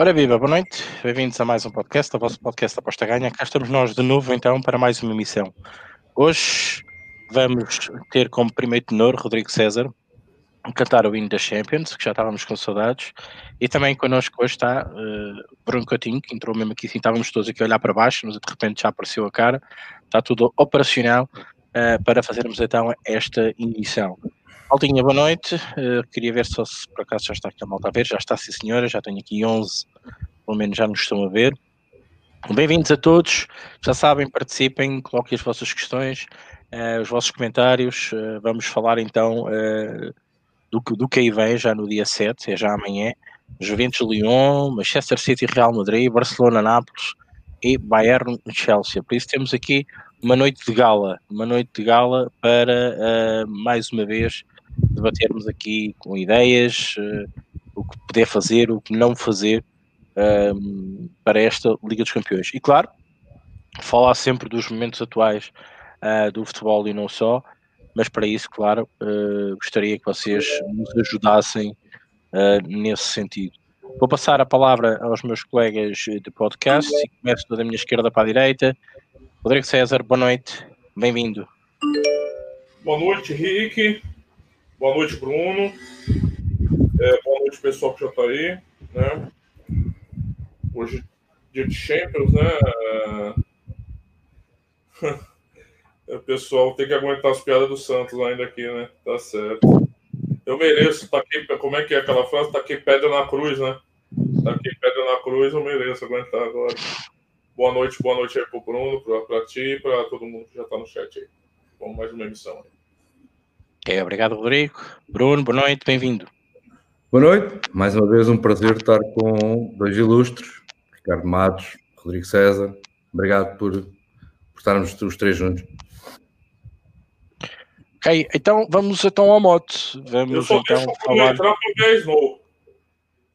Ora viva, boa noite, bem-vindos a mais um podcast, o vosso podcast Aposta Ganha. Cá estamos nós de novo então para mais uma emissão. Hoje vamos ter como primeiro tenor Rodrigo César, cantar o hino da Champions, que já estávamos com saudades, e também connosco hoje está uh, Bruno Coutinho, que entrou mesmo aqui, assim, estávamos todos aqui a olhar para baixo, mas de repente já apareceu a cara, está tudo operacional uh, para fazermos então esta emissão. Altinha, boa noite. Uh, queria ver só se por acaso já está aqui a malta a ver. Já está, sim senhora. Já tenho aqui 11, pelo menos já nos estão a ver. Bem-vindos a todos. Já sabem, participem, coloquem as vossas questões, uh, os vossos comentários. Uh, vamos falar então do, do que aí vem já no dia 7, é já amanhã. Juventus Lyon, Manchester City Real Madrid, Barcelona Nápoles e Bayern Chelsea. Por isso temos aqui uma noite de gala, uma noite de gala para mais uma vez debatermos aqui com ideias, uh, o que poder fazer, o que não fazer uh, para esta Liga dos Campeões. E claro, falar sempre dos momentos atuais uh, do futebol e não só, mas para isso, claro, eh, gostaria que vocês nos ajudassem nesse sentido. Vou passar a palavra aos meus colegas de podcast e começo da minha esquerda para a direita. Rodrigo César, boa noite, bem-vindo. Boa noite, Rick. Boa noite, Bruno. É, boa noite, pessoal que já está aí. Né? Hoje, dia de Champions, né? o pessoal tem que aguentar as piadas do Santos ainda aqui, né? Tá certo. Eu mereço, tá aqui, como é que é aquela frase? Tá aqui pedra na cruz, né? Tá aqui pedra na cruz, eu mereço aguentar agora. Boa noite, boa noite aí pro Bruno, pra, pra ti e pra todo mundo que já tá no chat aí. Vamos mais uma emissão aí. Ok, obrigado, Rodrigo. Bruno, boa noite, bem-vindo. Boa noite, mais uma vez um prazer estar com dois ilustres, Ricardo Matos, Rodrigo César. Obrigado por, por estarmos os três juntos. Ok, então vamos então ao mote. Vamos Eu só então falar. entrar.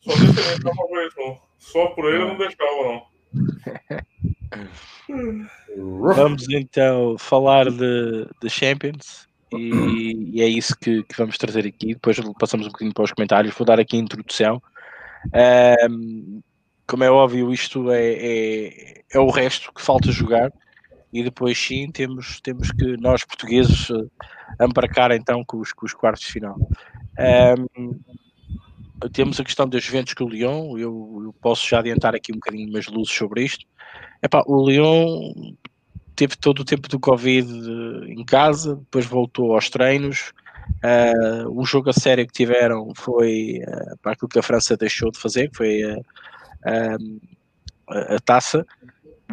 Só deixa entrar Snow. Só por ele eu não deixava, não. Vamos então falar de, de Champions. E, e é isso que, que, vamos trazer aqui. Depois passamos um bocadinho para os comentários. Vou dar aqui a introdução. Um, como é óbvio, isto é, é, é, o resto que falta jogar. E depois, sim, temos, temos que nós portugueses embarcar então com os, com os quartos de final. Um, temos a questão das Juventus com o Lyon. Eu, eu, posso já adiantar aqui um bocadinho mais luzes sobre isto. Epá, o Lyon teve todo o tempo do Covid em casa, depois voltou aos treinos. Uh, o jogo a sério que tiveram foi uh, para aquilo que a França deixou de fazer, que foi uh, a, taça.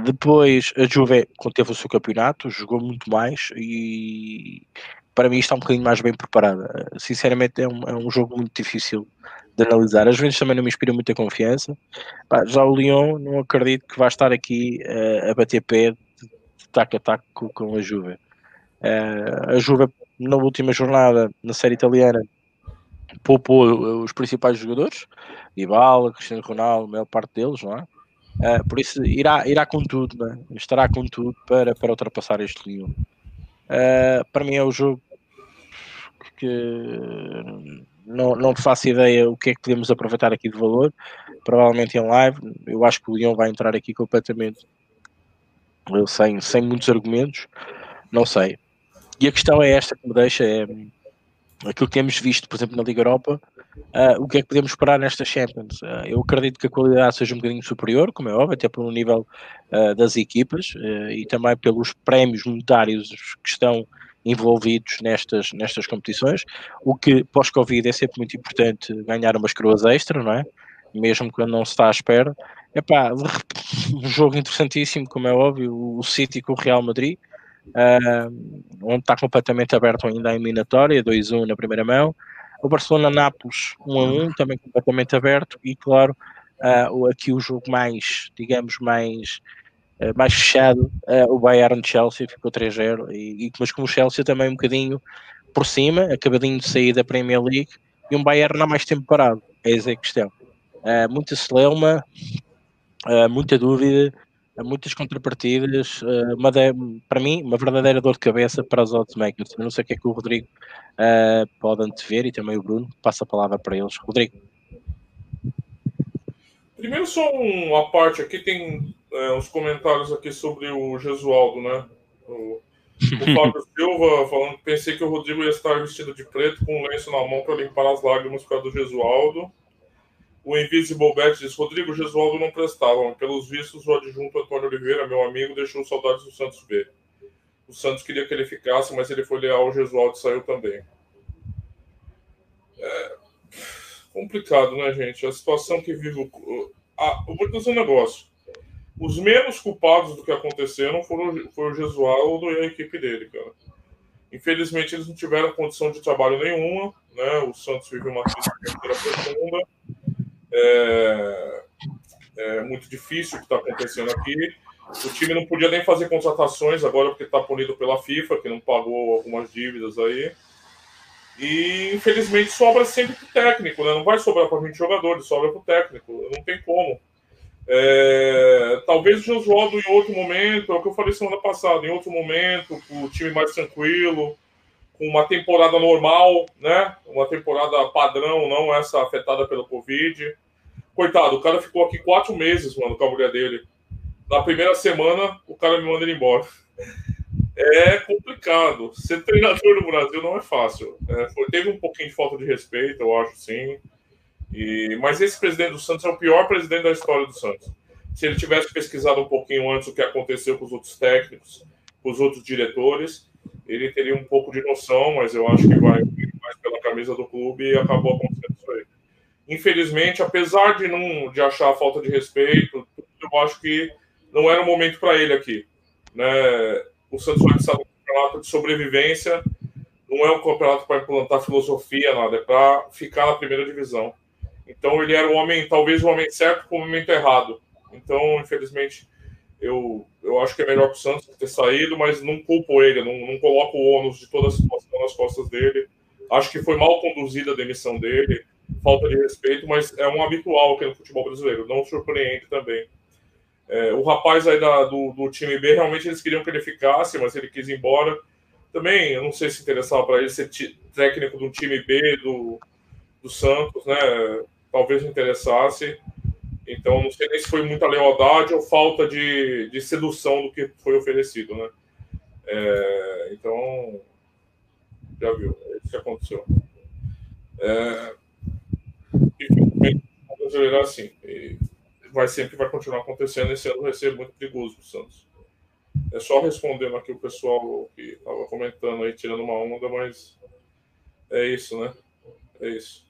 Depois a Juve conteve o seu campeonato, jogou muito mais e para mim está um bocadinho mais bem preparada. Sinceramente é um, é um jogo muito difícil de analisar. Às vezes também não me inspira muita confiança. já o Lyon não acredito que vá estar aqui a bater pé taco a taco com a Juve. Uh, a Juve, na última jornada, na série italiana, poupou os principais jogadores, Ibala, Cristiano Ronaldo, a maior parte deles, não é? Uh, por isso irá, irá com tudo, né? estará com tudo para, para ultrapassar este Lyon. Uh, para mim é o jogo que não, não faço ideia o que é que podemos aproveitar aqui de valor. Provavelmente em live, eu acho que o Lyon vai entrar aqui completamente sem, sem muitos argumentos, não sei. E a questão é esta que me deixa, é aquilo que temos visto, por exemplo, na Liga Europa, uh, o que é que podemos esperar nesta Champions? Uh, eu acredito que a qualidade seja um bocadinho superior, como é óbvio, até pelo nível uh, das equipas e também pelos prémios monetários que estão envolvidos nestas, nestas competições, o que pós-Covid é sempre muito importante ganhar umas coroas extra, não é? Mesmo quando não se está à espera. Epá, um jogo interessantíssimo, como é óbvio, o City com o Real Madrid, uh, onde está completamente aberto ainda a eliminatória, 2-1 na primeira mão. O Barcelona-Nápoles 1-1, também completamente aberto, e claro, uh, aqui o jogo mais, digamos, mais, uh, mais fechado, o Bayern-Chelsea ficou 3-0, e, e, mas com o Chelsea também um bocadinho por cima, acabadinho de sair da Premier League, e um Bayern não há mais tempo parado, é essa a questão. muita celeuma, uh, muita dúvida, muitas contrapartidas, uh, uma de, para mim, uma verdadeira dor de cabeça para os oddsmakers. Eu não sei o que é que o Rodrigo uh, pode antever e também o Bruno. Passa a palavra para eles. Rodrigo. Primeiro, só uma parte aqui, tem é, uns comentários aqui sobre o Gesualdo, né? O, o Fábio Silva falando que pensei que o Rodrigo ia estar vestido de preto com um lenço na mão para limpar as lágrimas por causa do Gesualdo. O Invisible Bet diz: Rodrigo Gesualdo não prestava, pelos vistos, o adjunto Antônio Oliveira, meu amigo, deixou saudades do Santos B. O Santos queria que ele ficasse, mas ele foi leal ao Gesualdo saiu também. É complicado, né, gente? A situação que vive o. Ah, eu vou dizer um negócio. Os menos culpados do que aconteceram foram foi o Gesualdo e a equipe dele, cara. Infelizmente, eles não tiveram condição de trabalho nenhuma, né? O Santos vive uma crise profunda é, é muito difícil o que está acontecendo aqui. O time não podia nem fazer contratações agora porque está punido pela FIFA, que não pagou algumas dívidas aí. E infelizmente sobra sempre para o técnico, né? Não vai sobrar para 20 jogadores, sobra para o técnico. Não tem como. É, talvez o Josualdo em outro momento, é o que eu falei semana passada, em outro momento, o time mais tranquilo, uma temporada normal, né? Uma temporada padrão, não essa afetada pelo Covid. Coitado, o cara ficou aqui quatro meses, mano, com a mulher dele. Na primeira semana, o cara me manda ele embora. É complicado. Ser treinador no Brasil não é fácil. É, foi, teve um pouquinho de falta de respeito, eu acho, sim. E, mas esse presidente do Santos é o pior presidente da história do Santos. Se ele tivesse pesquisado um pouquinho antes o que aconteceu com os outros técnicos, com os outros diretores, ele teria um pouco de noção, mas eu acho que vai mais pela camisa do clube e acabou acontecendo isso aí. Infelizmente, apesar de não de achar falta de respeito, eu acho que não era o momento para ele aqui. Né? O Santos vai de um campeonato de sobrevivência, não é um campeonato para implantar filosofia, nada, é para ficar na primeira divisão. Então ele era o homem, talvez o homem certo com o momento errado. Então, infelizmente, eu, eu acho que é melhor para o Santos ter saído, mas não culpo ele, não, não coloco o ônus de toda a situação nas costas dele. Acho que foi mal conduzida a demissão dele, falta de respeito, mas é um habitual aqui no futebol brasileiro, não surpreende também. É, o rapaz aí da, do, do, time B, realmente eles queriam que ele ficasse, mas ele quis ir embora. Também, eu não sei se interessava para ele ser técnico do time B do, do Santos, né? Talvez interessasse. Então, não sei nem se foi muita lealdade ou falta de, de sedução do que foi oferecido, né? É, então, já viu, é isso que aconteceu. É, é assim. Vai sempre vai continuar acontecendo. Esse ano vai ser muito perigoso para o Santos. É só respondendo aqui o pessoal que estava comentando aí, tirando uma onda, mas é isso, né? É isso.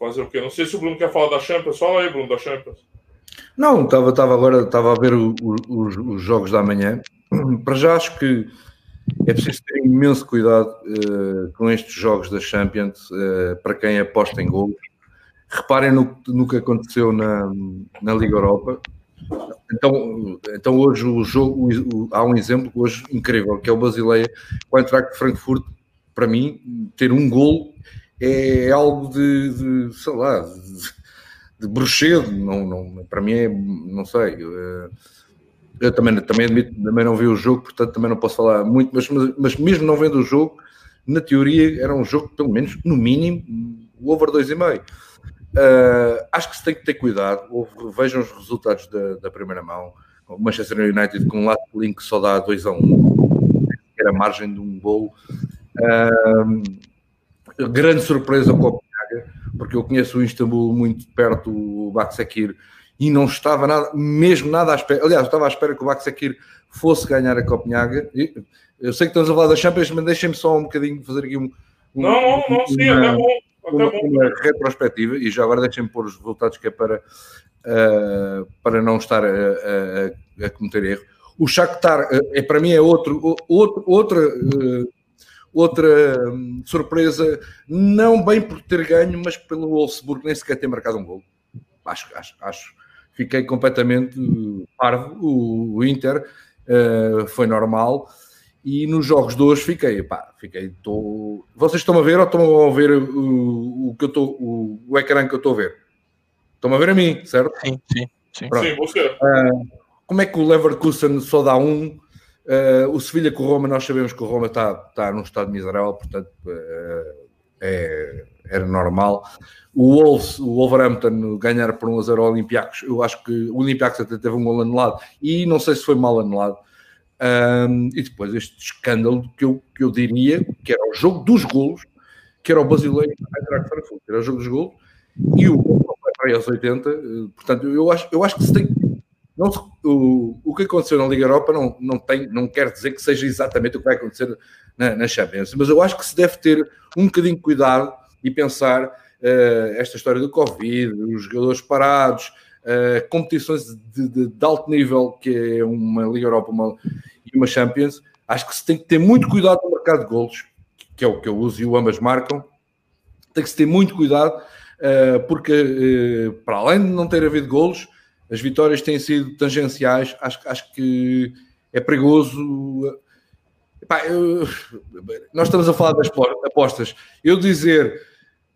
Fazer o quê? Não sei se o Bruno quer falar da Champions. Fala aí, Bruno, da Champions. Não, estava tava agora estava a ver o, o, os, os, jogos da manhã. Para já acho que é preciso ter imenso cuidado uh, com estes jogos da Champions uh, para quem aposta em gols. Reparem no, no que aconteceu na, na Liga Europa. Então, então hoje o jogo, o, há um exemplo hoje incrível, que é o Basileia com a Eintracht Frankfurt. Para mim, ter um gol é algo de, de sei lá, de, de bruxedo, não, não, para mim é, não sei. Eh, eu também, também, admito, também não vi o jogo, portanto também não posso falar muito, mas, mas, mas mesmo não vendo o jogo, na teoria era um jogo, pelo menos, no mínimo, o over 2,5. Uh, acho que se tem que ter cuidado. Vejam os resultados da, da primeira mão. O Manchester United com um lado link só dá 2 a 1, um, era a margem de um gol. Uh, grande surpresa Copenhaga, porque eu conheço o Istambul muito perto, o Baksakir, e não estava nada, mesmo nada à espera. Aliás, estava à espera que o Baksakir fosse ganhar a Copenhaga. Eu sei que estamos a falar da Champions, mas deixem-me só um bocadinho fazer aqui um. um não, não, não, sim, uma, até bom. Uma, uma, retrospectiva, e já agora deixem-me pôr os resultados que é para, uh, para não estar a, a, a, cometer erro. O Shakhtar, uh, é, para mim, é outro, outro, outra. Uh, Outra hum, surpresa, não bem por ter ganho, mas pelo Wolfsburg nem sequer ter marcado um gol. Acho, acho, acho. Fiquei completamente parvo. O, o Inter uh, foi normal. E nos jogos de hoje fiquei, pá, fiquei, tô... Vocês estão a ver ou estão a ver o, o que eu estou, o, o ecrã que eu estou a ver? Estão a ver a mim, certo? Sim, sim. Sim, sim você. Uh, como é que o Leverkusen só dá um Uh, o Sevilha com o Roma, nós sabemos que o Roma está, está num estado miserável, portanto, uh, é, era normal. O Wolves, o Wolverhampton ganhar por 1 a 0 ao Olympiacos, eu acho que o Olympiacos até teve um gol anulado e não sei se foi mal anulado. Um, e depois este escândalo que eu, que eu diria que era o jogo dos golos, que era o Basileiro que era o jogo dos golos, e o gol vai aos 80. Portanto, eu acho, eu acho que se tem não, o, o que aconteceu na Liga Europa não, não, tem, não quer dizer que seja exatamente o que vai acontecer na, na Champions, mas eu acho que se deve ter um bocadinho de cuidado e pensar uh, esta história do Covid, os jogadores parados, uh, competições de, de, de, alto nível, que é uma Liga Europa uma, e uma Champions, acho que se tem que ter muito cuidado no mercado de golos, que é o que eu uso e o ambas marcam, tem que se ter muito cuidado, uh, porque para além de não ter havido golos, as vitórias têm sido tangenciais, acho, acho que é perigoso. Epá, eu, nós estamos a falar das apostas. Eu dizer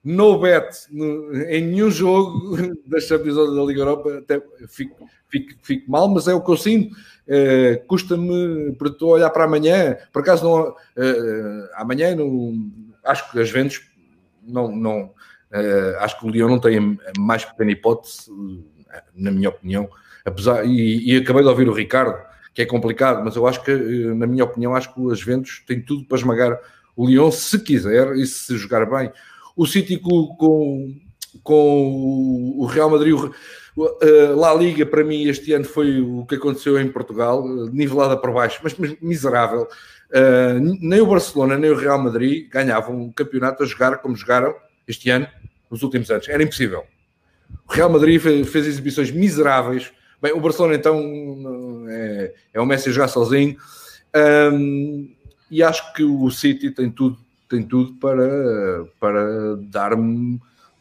no bet no, em nenhum jogo das Champions da Liga Europa, até fico, fico, fico, mal, mas é o que eu sinto. Uh, Custa-me, para estou olhar para amanhã, por acaso não, uh, amanhã acho que as vendas não, não uh, acho que o Leão não tem mais pequena hipótese na minha opinião. Apesar, e, e, acabei de ouvir o Ricardo, que é complicado, mas eu acho que, eh, na minha opinião, acho que o Juventus tem tudo para esmagar o Lyon se quiser e se jogar bem. O City com, com, com o Real Madrid, o, uh, La Liga, para mim, este ano foi o que aconteceu em Portugal, nivelada para baixo, mas, mas miserável. Uh, nem o Barcelona, nem o Real Madrid ganhavam um campeonato a jogar como jogaram este ano, nos últimos anos. Era impossível. O Real Madrid fez, fez exibições miseráveis. Bem, o Barcelona então é, é o Messi jogar sozinho. Um, e acho que o City tem tudo, tem tudo para, para dar,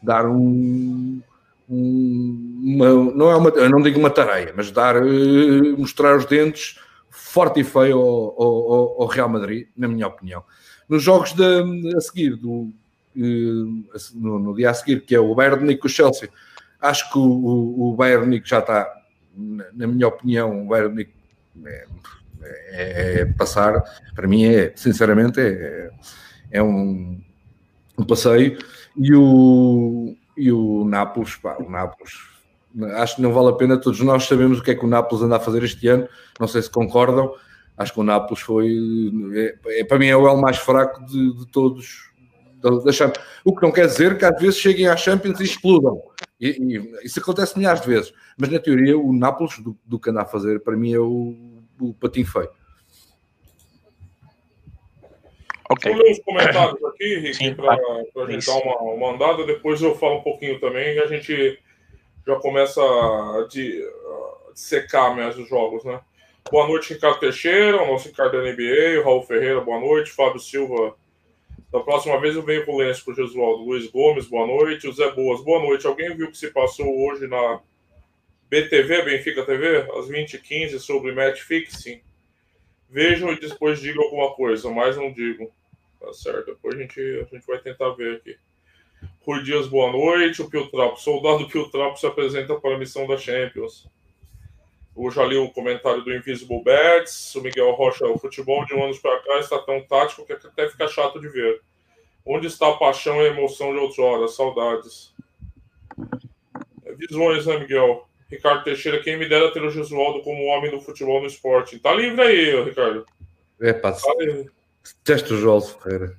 dar um, um uma, não é uma, não digo uma tareia, mas dar, eh, mostrar os dentes forte e feio ao, ao, ao Real Madrid, na minha opinião. Nos jogos de, a seguir, do, eh, no, no, dia a seguir, que é o Bayern e o Chelsea, Acho que o, o Bayern já está, na minha opinião, o Bayern é, é, é, passar, para mim é, sinceramente, é, é um, um passeio. E o, e o Nápoles, pá, o Nápoles, acho que não vale a pena, todos nós sabemos o que é que o Nápoles anda a fazer este ano, não sei se concordam, acho que o Nápoles foi, é, é para mim é o L mais fraco de, de todos da, Champions. O que não quer dizer que às vezes cheguem às Champions e explodam. E, e, isso acontece milhares de vezes. Mas na teoria, o Nápoles, do, do que anda a fazer, para mim é o, o patinho feio. Okay. Vou ler os comentários aqui, Rick, para a gente dar uma, uma andada. Depois eu falo um pouquinho também e a gente já começa a, de, a secar mesmo os jogos, né? Boa noite, Ricardo Teixeira, o nosso Ricardo da NBA, o Raul Ferreira, boa noite, Fábio Silva, da próxima vez eu venho com o lenço para o Jesualdo. Luiz Gomes, boa noite. O Zé Boas, boa noite. Alguém viu o que se passou hoje na BTV, Benfica TV, às 20h15, sobre match fixing? Vejam e depois digam alguma coisa, mas não digo. Tá certo, depois a gente, a gente vai tentar ver aqui. Rui Dias, boa noite. O Pio Trapo, soldado Pio Trapo se apresenta para a missão da Champions. Eu já li o comentário do Invisible Bats, o Miguel Rocha, o futebol de um anos para cá está tão tático que até fica chato de ver. Onde está a paixão e a emoção de outrora? Saudades. Visões, né, Miguel? Ricardo Teixeira, quem me dera ter o Jesualdo como homem do futebol no esporte. Tá livre aí, Ricardo. É, pá, tá teste o João Ferreira.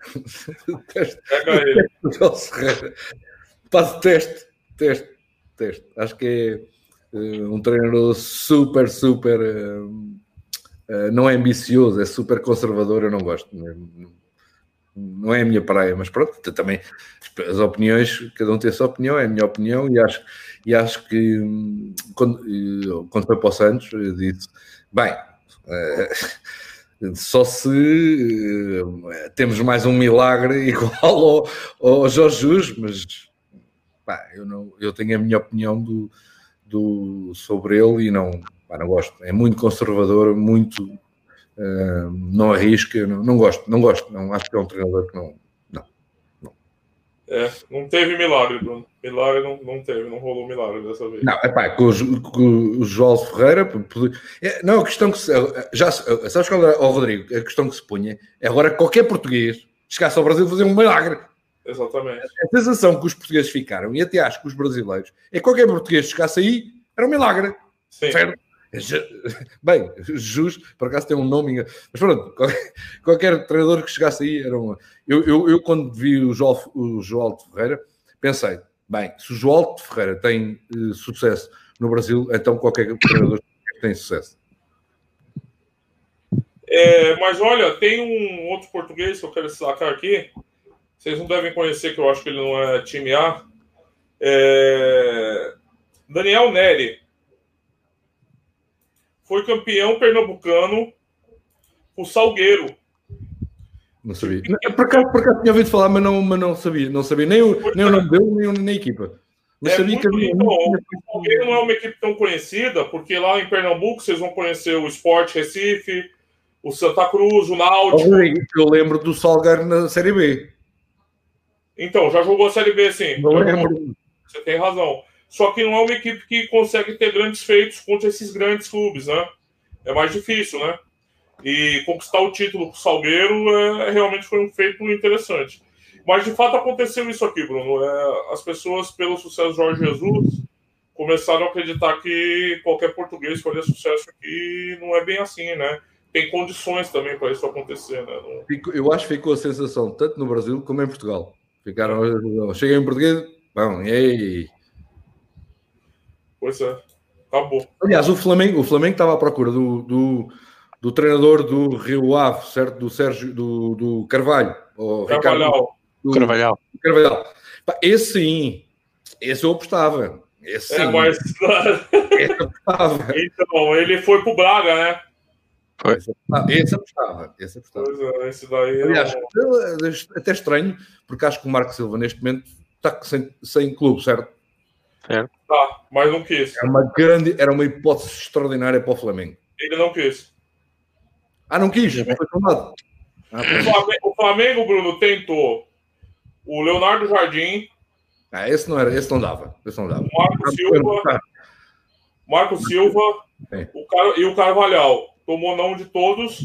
teste, Pega ele. o João Ferreira. Pá, teste, teste, teste. Acho que é um treinador super, super. Uh, uh, não é ambicioso, é super conservador. Eu não gosto. Não é a minha praia, mas pronto, também as opiniões, cada um tem a sua opinião, é a minha opinião, e acho, e acho que quando, quando foi para o Santos, eu disse: bem, só se temos mais um milagre igual ao, ao Jorge Jus, mas pá, eu, não, eu tenho a minha opinião do, do, sobre ele e não, pá, não gosto. É muito conservador, muito uh, não arrisca, não, não, gosto, não gosto, não acho que é um treinador que não. Não, não. É, não teve milagre, Bruno. Milagre não, não teve, não rolou milagre dessa vez. Não, é pá, com, o, com o João Ferreira, é, não, a questão que se, já sabes qual é, oh, Rodrigo, a questão que se punha é agora qualquer português chegasse ao Brasil fazer um milagre. Exatamente. A sensação que os portugueses ficaram, e até acho que os brasileiros, é que qualquer português chegasse aí, era um milagre. Sim. Certo? Bem, justo, por acaso tem um nome, mas pronto, qualquer, treinador que chegasse aí era uma. Eu, eu, eu quando vi o João, o João Ferreira, pensei, bem, se o João de Ferreira tem uh, sucesso no Brasil, então qualquer treinador tem sucesso. É, mas olha, tem um outro português que eu quero destacar aqui. Vocês não devem conhecer, que eu acho que ele não é time A. É... Daniel Neri. Foi campeão pernambucano o Salgueiro. Não sabia. Por acaso, por acaso tinha ouvido falar, mas não, mas não sabia. Não sabia nem o, nem o nome dele, nem, nem a equipa. Não é sabia que havia. Então, o Salgueiro não é uma equipe tão conhecida, porque lá em Pernambuco vocês vão conhecer o Sport Recife, o Santa Cruz, o Náutico. Eu lembro do Salgueiro na Série B. Então, já jogou a Série B, sim. Não lembro. Você tem razão. Só que não é uma equipe que consegue ter grandes feitos contra esses grandes clubes, né? É mais difícil, né? E conquistar o título com o Salgueiro é, realmente foi um feito interessante. Mas de fato aconteceu isso aqui, Bruno. É, as pessoas, pelo sucesso do Jorge Jesus, começaram a acreditar que qualquer português faria sucesso aqui. Não é bem assim, né? Tem condições também para isso acontecer, né? Não... Eu acho que ficou a sensação, tanto no Brasil como em Portugal. Ficaram. Cheguei em português, bom, e aí? Pois é, acabou. Aliás, o Flamengo, o Flamengo estava à procura do, do, do treinador do Rio Ave, certo? Do Sérgio, do, do Carvalho. Carvalhal. Do, Carvalhal. Carvalhal. Esse sim, esse eu apostava. Esse, é, mas... esse eu apostava. Então, ele foi pro Braga, né? Foi. Ah, esse apostava. Esse apostava. Pois é, esse daí. Aliás. É até estranho, porque acho que o Marco Silva neste momento está sem, sem clube, certo? Certo. Tá, mas não quis. Era uma grande, era uma hipótese extraordinária para o Flamengo. Ele não quis. Ah, não quis? Foi tomado. Ah, o, Flamengo, o Flamengo, Bruno, tentou o Leonardo Jardim. Ah, esse não era, esse não dava. Esse não dava. O Marco Silva. Marco Silva o Car... e o Carvalhal. Tomou não de todos.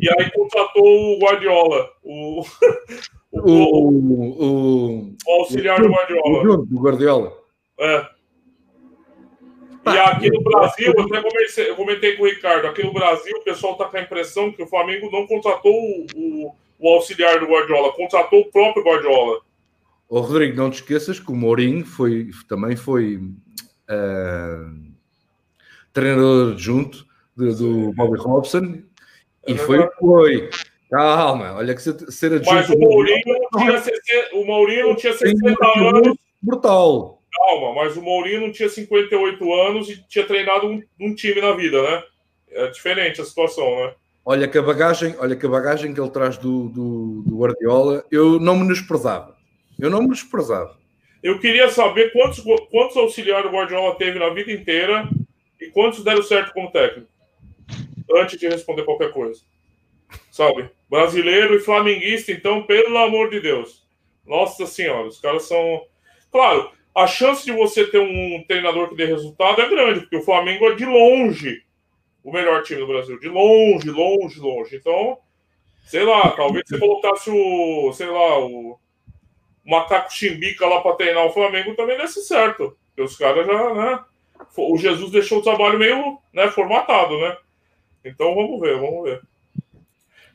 E aí contratou o Guardiola. O, o, o, o, o auxiliar do Guardiola. O Guardiola. É. E aqui no Brasil, eu até comecei, eu comentei com o Ricardo, aqui no Brasil o pessoal está com a impressão que o Flamengo não contratou o, o, auxiliar do Guardiola, contratou o próprio Guardiola. Ô, Rodrigo, não te esqueças que o Mourinho foi, também foi uh, treinador junto de, do Bobby Robson e é foi, foi. Calma, olha que ser adjunto. Mas o Mourinho, não tinha 60, o Mourinho não tinha 60 anos. Brutal calma, mas o Mourinho não tinha 58 anos e tinha treinado um, um, time na vida, né? É diferente a situação, né? Olha que a bagagem, olha que a bagagem que ele traz do, do, do Guardiola, eu não me desprezava. Eu não me desprezava. Eu queria saber quantos, quantos auxiliares o Guardiola teve na vida inteira e quantos deram certo como técnico. Antes de responder qualquer coisa. Sabe? Brasileiro e flamenguista, então, pelo amor de Deus. Nossa Senhora, os caras são. Claro, a chance de você ter um treinador que dê resultado é grande, porque o Flamengo é de longe o melhor time do Brasil. De longe, longe, longe. Então, sei lá, talvez você colocasse o, sei lá, o Macaco Chimbica lá para treinar o Flamengo também desse certo. Porque os caras já, né? O Jesus deixou o trabalho meio né, formatado, né? Então vamos ver, vamos ver.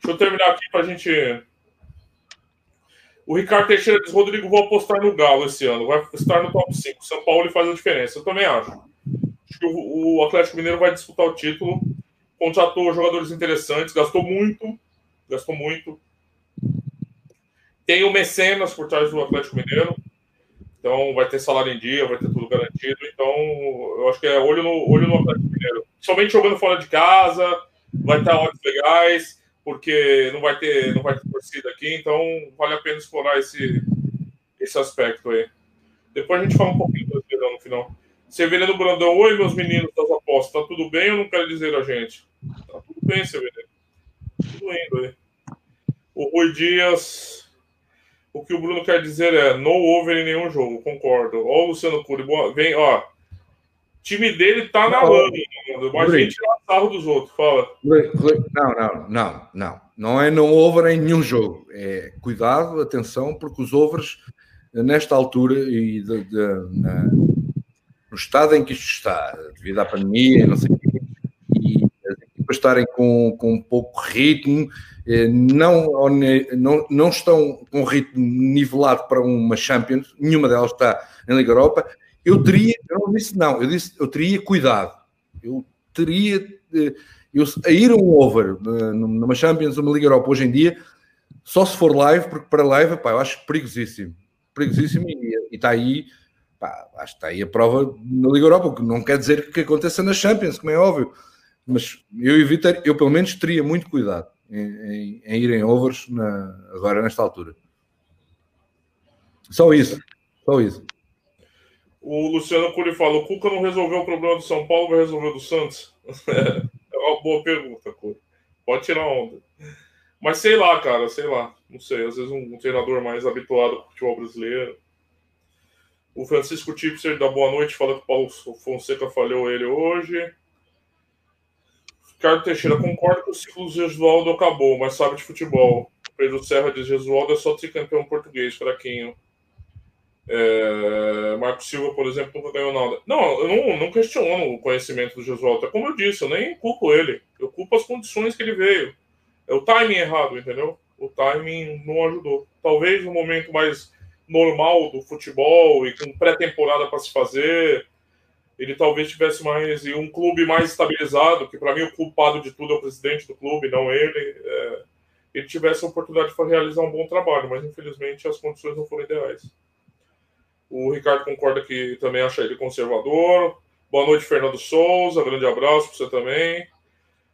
Deixa eu terminar aqui para a gente o Ricardo Teixeira diz: Rodrigo, vou apostar no Galo esse ano. Vai estar no top 5. São Paulo faz a diferença. Eu também acho. Acho que o, Atlético Mineiro vai disputar o título. Contratou jogadores interessantes, gastou muito. Gastou muito. Tem o Mecenas por trás do Atlético Mineiro. Então vai ter salário em dia, vai ter tudo garantido. Então eu acho que é olho no, olho no Atlético Mineiro. Somente jogando fora de casa, vai ter odds legais porque não vai ter, não vai ter torcida aqui, então vale a pena explorar esse, esse aspecto aí. Depois a gente fala um pouquinho do Brasileirão no final. Severino Brandão, oi meus meninos das apostas, tá tudo bem ou não quer dizer a gente? Tá tudo bem, Severino. Tudo indo aí. O Rui Dias, o que o Bruno quer dizer é no over em nenhum jogo, concordo. Ó o Luciano Cury, vem, ó, time dele tá na lama, mas a gente tirar sarro dos outros, fala. Não, não, não, não. não é não over em nenhum jogo. É cuidado, atenção, porque os overs, nesta altura e de, de, na, no estado em que isto está, devido à pandemia, não sei o quê, e as equipas estarem com, com pouco ritmo, eh, não, não, não estão com ritmo nivelado para uma Champions, nenhuma delas está em Liga Europa. Eu teria, eu não disse não, eu disse eu teria cuidado, eu teria eh, eu, a ir um over eh, numa Champions, uma Liga Europa hoje em dia, só se for live, porque para live, pá, eu acho perigosíssimo, perigosíssimo e, e está aí, pá, acho que está aí a prova na Liga Europa, que não quer dizer que aconteça na Champions, como é óbvio, mas eu evitaria, eu pelo menos teria muito cuidado em, em, ir em overs na, agora nesta altura. Só isso. Só isso. O Luciano Curi fala: o Cuca não resolveu o problema do São Paulo, vai resolver do Santos? é uma boa pergunta, Curi. Pode tirar onda. Mas sei lá, cara, sei lá. Não sei. Às vezes um, um treinador mais habituado com o futebol brasileiro. O Francisco Tipser da Boa Noite fala que o Paulo Fonseca falhou ele hoje. Ricardo Teixeira, concordo que o ciclo do Gesualdo acabou, mas sabe de futebol. Pedro Serra diz: Gesualdo é só tricampeão português, fraquinho. É, Marco Silva, por exemplo, nunca ganhou nada. Não, eu não, não questiono o conhecimento do Gesualdo. É como eu disse, eu nem culpo ele. Eu culpo as condições que ele veio. É o timing errado, entendeu? O timing não ajudou. Talvez no momento mais normal do futebol e com pré-temporada para se fazer, ele talvez tivesse mais um clube mais estabilizado, que para mim o culpado de tudo é o presidente do clube, não ele, é, ele tivesse a oportunidade de realizar um bom trabalho, mas infelizmente as condições não foram ideais. O Ricardo concorda que também acha ele conservador. Boa noite, Fernando Souza. Grande abraço para você também.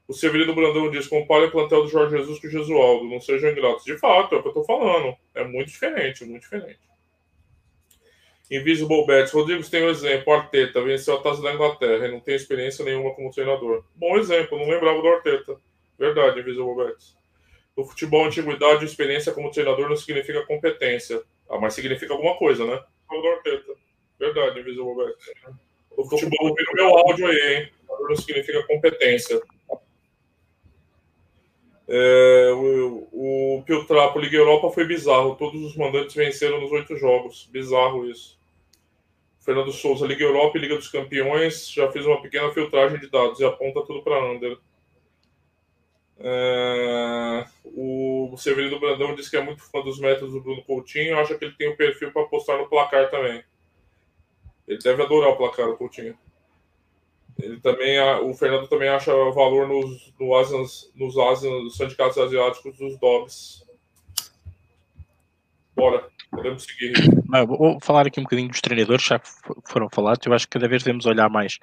O Severino Brandão diz: compare o plantel do Jorge Jesus com o Jesualdo. Não sejam ingratos. De fato, é o que eu estou falando. É muito diferente, muito diferente. Invisible Bets. Rodrigo tem um exemplo. Arteta venceu a taça da Inglaterra e não tem experiência nenhuma como treinador. Bom exemplo, não lembrava do Arteta. Verdade, Invisible Bets. No futebol, antiguidade e experiência como treinador não significa competência. Ah, mas significa alguma coisa, né? Do Arteta. Verdade, Invisible Bets. No futebol, o meu áudio aí, hein? Não significa competência. É, o, o Piltrapo Liga Europa foi bizarro. Todos os mandantes venceram nos oito jogos. Bizarro isso. Fernando Souza, Liga Europa e Liga dos Campeões, já fiz uma pequena filtragem de dados e aponta tudo para Under. É, o Severino Brandão disse que é muito fã dos métodos do Bruno Coutinho, acha que ele tem o perfil para apostar no placar também. Ele deve adorar o placar, o Coutinho. Ele também, o Fernando também acha valor nos, no Asians, nos Asians, nos sindicatos asiáticos dos dogs. Bora. Podemos seguir. vou falar aqui um bocadinho dos treinadores, já foram falados. Eu acho que cada vez devemos olhar mais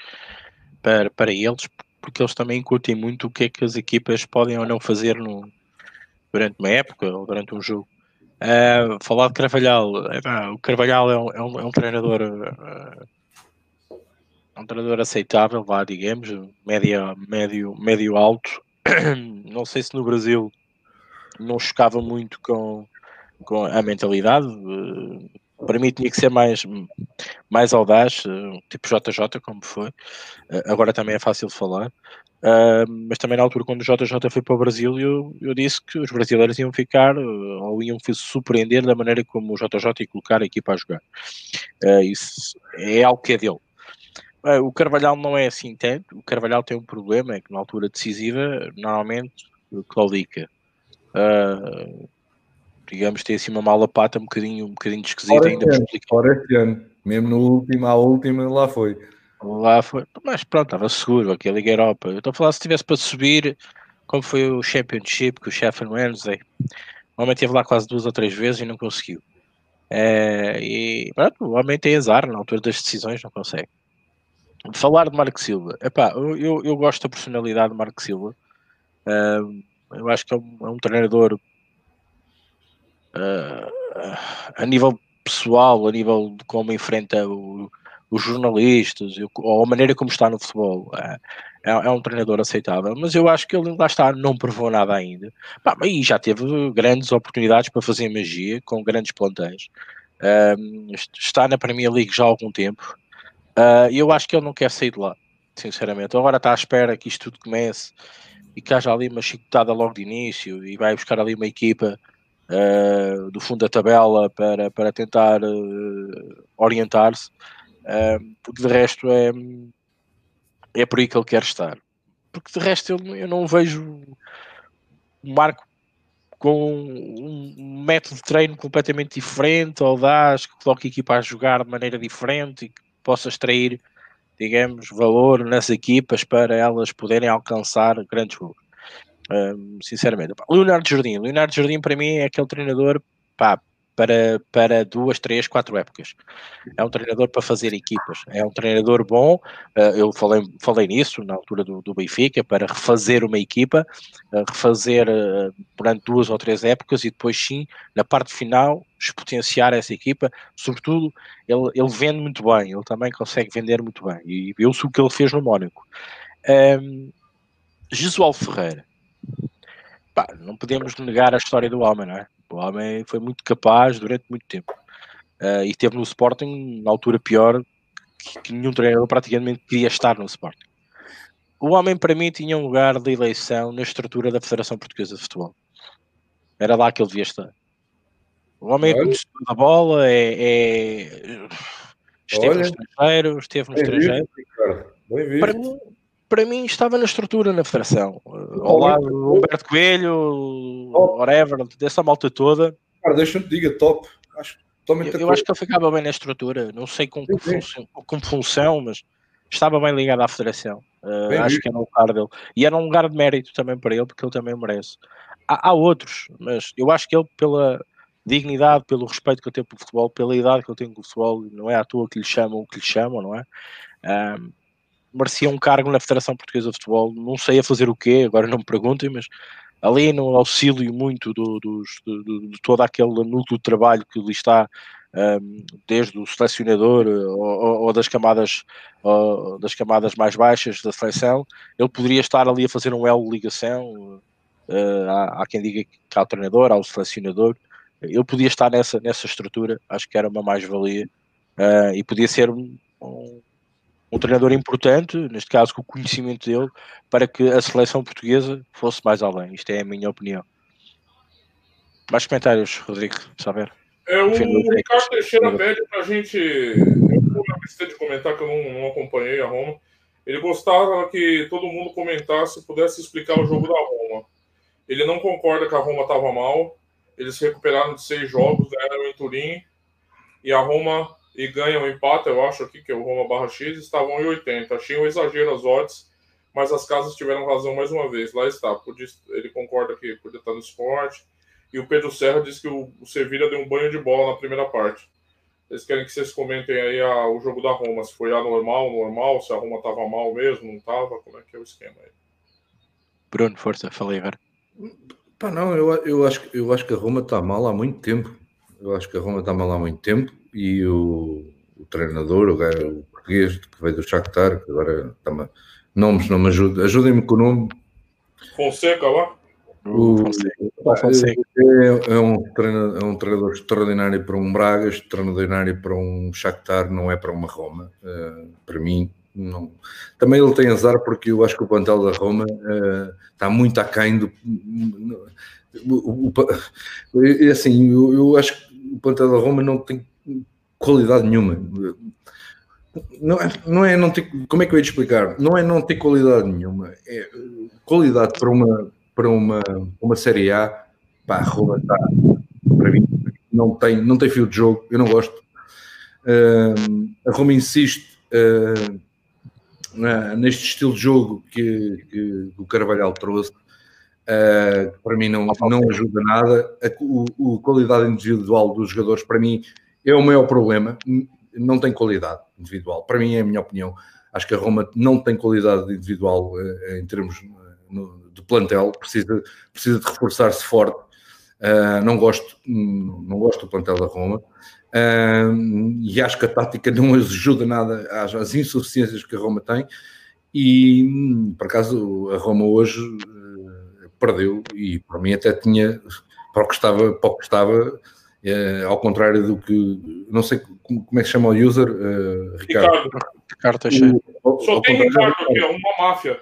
para, para eles, porque eles também curtem muito o que é que as equipas podem ou não fazer no, durante uma época ou durante um jogo. Uh, falar de Carvalhal, o Carvalhal é um, é um, é um treinador uh, um treinador aceitável, vá, digamos, média, médio, médio alto. Não sei se no Brasil não chocava muito com, com a mentalidade. Eh, para mim tinha que ser mais, mais audaz, eh, tipo JJ, como foi. Eh, agora também é fácil de falar. mas também na altura, quando o JJ foi para o Brasil, eu, eu disse que os brasileiros iam ficar ou iam se surpreender da maneira como o JJ ia colocar a equipa a jogar. isso é algo que é dele. O Carvalhal não é assim tanto. O Carvalhal tem um problema, é que na altura decisiva, normalmente, claudica. Uh, digamos, tem assim uma mala pata um bocadinho, um bocadinho esquisita ainda ano, Fora este ano, mesmo no último, à última, lá foi. Lá foi, mas pronto, estava seguro, aqui a Liga Europa. Eu estou a falar se tivesse para subir, como foi o Championship, que o Sheffield Wednesday, normalmente esteve lá quase duas ou três vezes e não conseguiu. É, e pronto, o homem tem azar na altura das decisões, não consegue. Falar de Marco Silva, epá, eu, eu, gosto da personalidade de Marco Silva. Uh, eu acho que é um, é um treinador uh, a nível pessoal, a nível de como enfrenta o, os jornalistas, ou a maneira como está no futebol. É, é, é, um treinador aceitável, mas eu acho que ele lá está, não provou nada ainda. Bah, e já teve grandes oportunidades para fazer magia com grandes plantéis. Uh, está na Premier League já há algum tempo. E uh, eu acho que ele não quer sair de lá, sinceramente. Agora está à espera que isto tudo comece e que haja ali uma chicotada logo de início e vai buscar ali uma equipa uh, do fundo da tabela para, para tentar uh, orientar-se, uh, porque de resto é, é por aí que ele quer estar. Porque de resto eu, eu não vejo um Marco com um método de treino completamente diferente, audaz, que coloque a equipa a jogar de maneira diferente e que possa extrair, digamos, valor nas equipas para elas poderem alcançar grandes gols. Sinceramente, Leonardo Jardim, Leonardo Jardim para mim é aquele treinador pá, para, para duas, três, quatro épocas. É um treinador para fazer equipas, é um treinador bom. Uh, eu falei, falei nisso na altura do, do Benfica, para refazer uma equipa, uh, refazer uh, durante duas ou três épocas e depois, sim, na parte final, exponenciar essa equipa. Sobretudo, ele, ele vende muito bem, ele também consegue vender muito bem. E eu sou o que ele fez no Mónaco. Um, Jesual Ferreira. Pá, não podemos negar a história do homem, não é? O homem foi muito capaz durante muito tempo. Uh, e teve no Sporting, na altura pior, que, que, nenhum treinador praticamente queria estar no Sporting. O homem, para mim, tinha um lugar de eleição na estrutura da Federação Portuguesa de Futebol. Era lá que ele devia estar. O homem é conhecedor da bola, é, é... esteve Olha. no estrangeiro, esteve no Bem estrangeiro. Visto, para mim, para mim estava na estrutura na federação. Ao lado do Humberto Coelho, whatever, dessa malta toda. Cara, deixa-me diga, top. Acho, eu, eu acho que ele ficava bem na estrutura. Não sei com, que função, com função, mas estava bem ligado à federação. Uh, acho visto. que era um lugar dele. E era um lugar de mérito também para ele, porque ele também merece. Há, há, outros, mas eu acho que ele, pela dignidade, pelo respeito que eu tenho pelo futebol, pela idade que eu tenho pelo futebol, não é à toa que lhe chamam o que lhe chamam, não é? Um, merecia um cargo na Federação Portuguesa de Futebol, não sei a fazer o quê, agora não me perguntem, mas ali no auxílio muito do, do, do, de todo aquele núcleo de trabalho que ali está, desde o selecionador ou, ou das camadas ou das camadas mais baixas da seleção, ele poderia estar ali a fazer um elo de ligação. Uh, há, há, quem diga que há o treinador, há o selecionador. Ele podia estar nessa, nessa estrutura, acho que era uma mais-valia uh, e podia ser um um treinador importante, neste caso com o conhecimento dele, para que a seleção portuguesa fosse mais além. Isto é a minha opinião. Mais comentários, Rodrigo, saber? É, o Ricardo Teixeira pede para a gente. Eu gostei de comentar que eu não, não, acompanhei a Roma. Ele gostava que todo mundo comentasse, pudesse explicar o jogo da Roma. Ele não concorda que a Roma estava mal. Eles recuperaram de seis jogos, ganharam em Turim. E a Roma e ganha um empate, eu acho aqui, que é o Roma barra X, estavam em 80. Achei um exagero as odds, mas as casas tiveram razão mais uma vez. Lá está. Podia, ele concorda que podia estar no esporte. E o Pedro Serra disse que o, o Sevilla deu um banho de bola na primeira parte. Eles querem que vocês comentem aí a, o jogo da Roma, se foi anormal, normal, se a Roma estava mal mesmo, não estava, como é que é o esquema aí. Bruno, força, falei agora. Pá, não, eu, eu, acho, eu acho que a Roma está mal há muito tempo. Eu acho que a Roma está mal há muito tempo e o, o treinador, o, o, português que veio do Shakhtar, que agora também, nomes não me ajudam, ajudem-me com o nome. Fonseca lá? O, o Fonseca. É, é, um treinador, é um treinador extraordinário para um Braga, extraordinário para um Shakhtar, não é para uma Roma. Uh, para mim, não. Também ele tem azar porque eu acho que o plantel da Roma uh, está muito aquém do. O, o, o, assim, eu, eu acho que o plantel da Roma não tem qualidade nenhuma. Não é, não é não ter, como é que eu ia te explicar? Não é não ter qualidade nenhuma, é qualidade para uma, para uma, uma Série A, pá, Roma está, para mim, não tem, não tem fio de jogo, eu não gosto. Uh, a Roma insiste uh, na, neste estilo de jogo que, que o Carvalhal trouxe, uh, para mim não, não ajuda nada. A, o, o qualidade individual dos jogadores, para mim, é o maior problema. Não tem qualidade individual. Para mim, é a minha opinião. Acho que a Roma não tem qualidade individual eh, em termos eh, de plantel. Precisa, precisa de reforçar-se forte. Uh, não gosto, não gosto do plantel da Roma. E acho que a tática não ajuda nada às, às, insuficiências que a Roma tem. E por acaso a Roma hoje perdeu e para mim até tinha para o que estava, para o que estava é, ao contrário do que. Não sei como, como é que chama o user, uh, Ricardo. Ricardo Teixeira. Só tem Ricardo aqui, é uma máfia.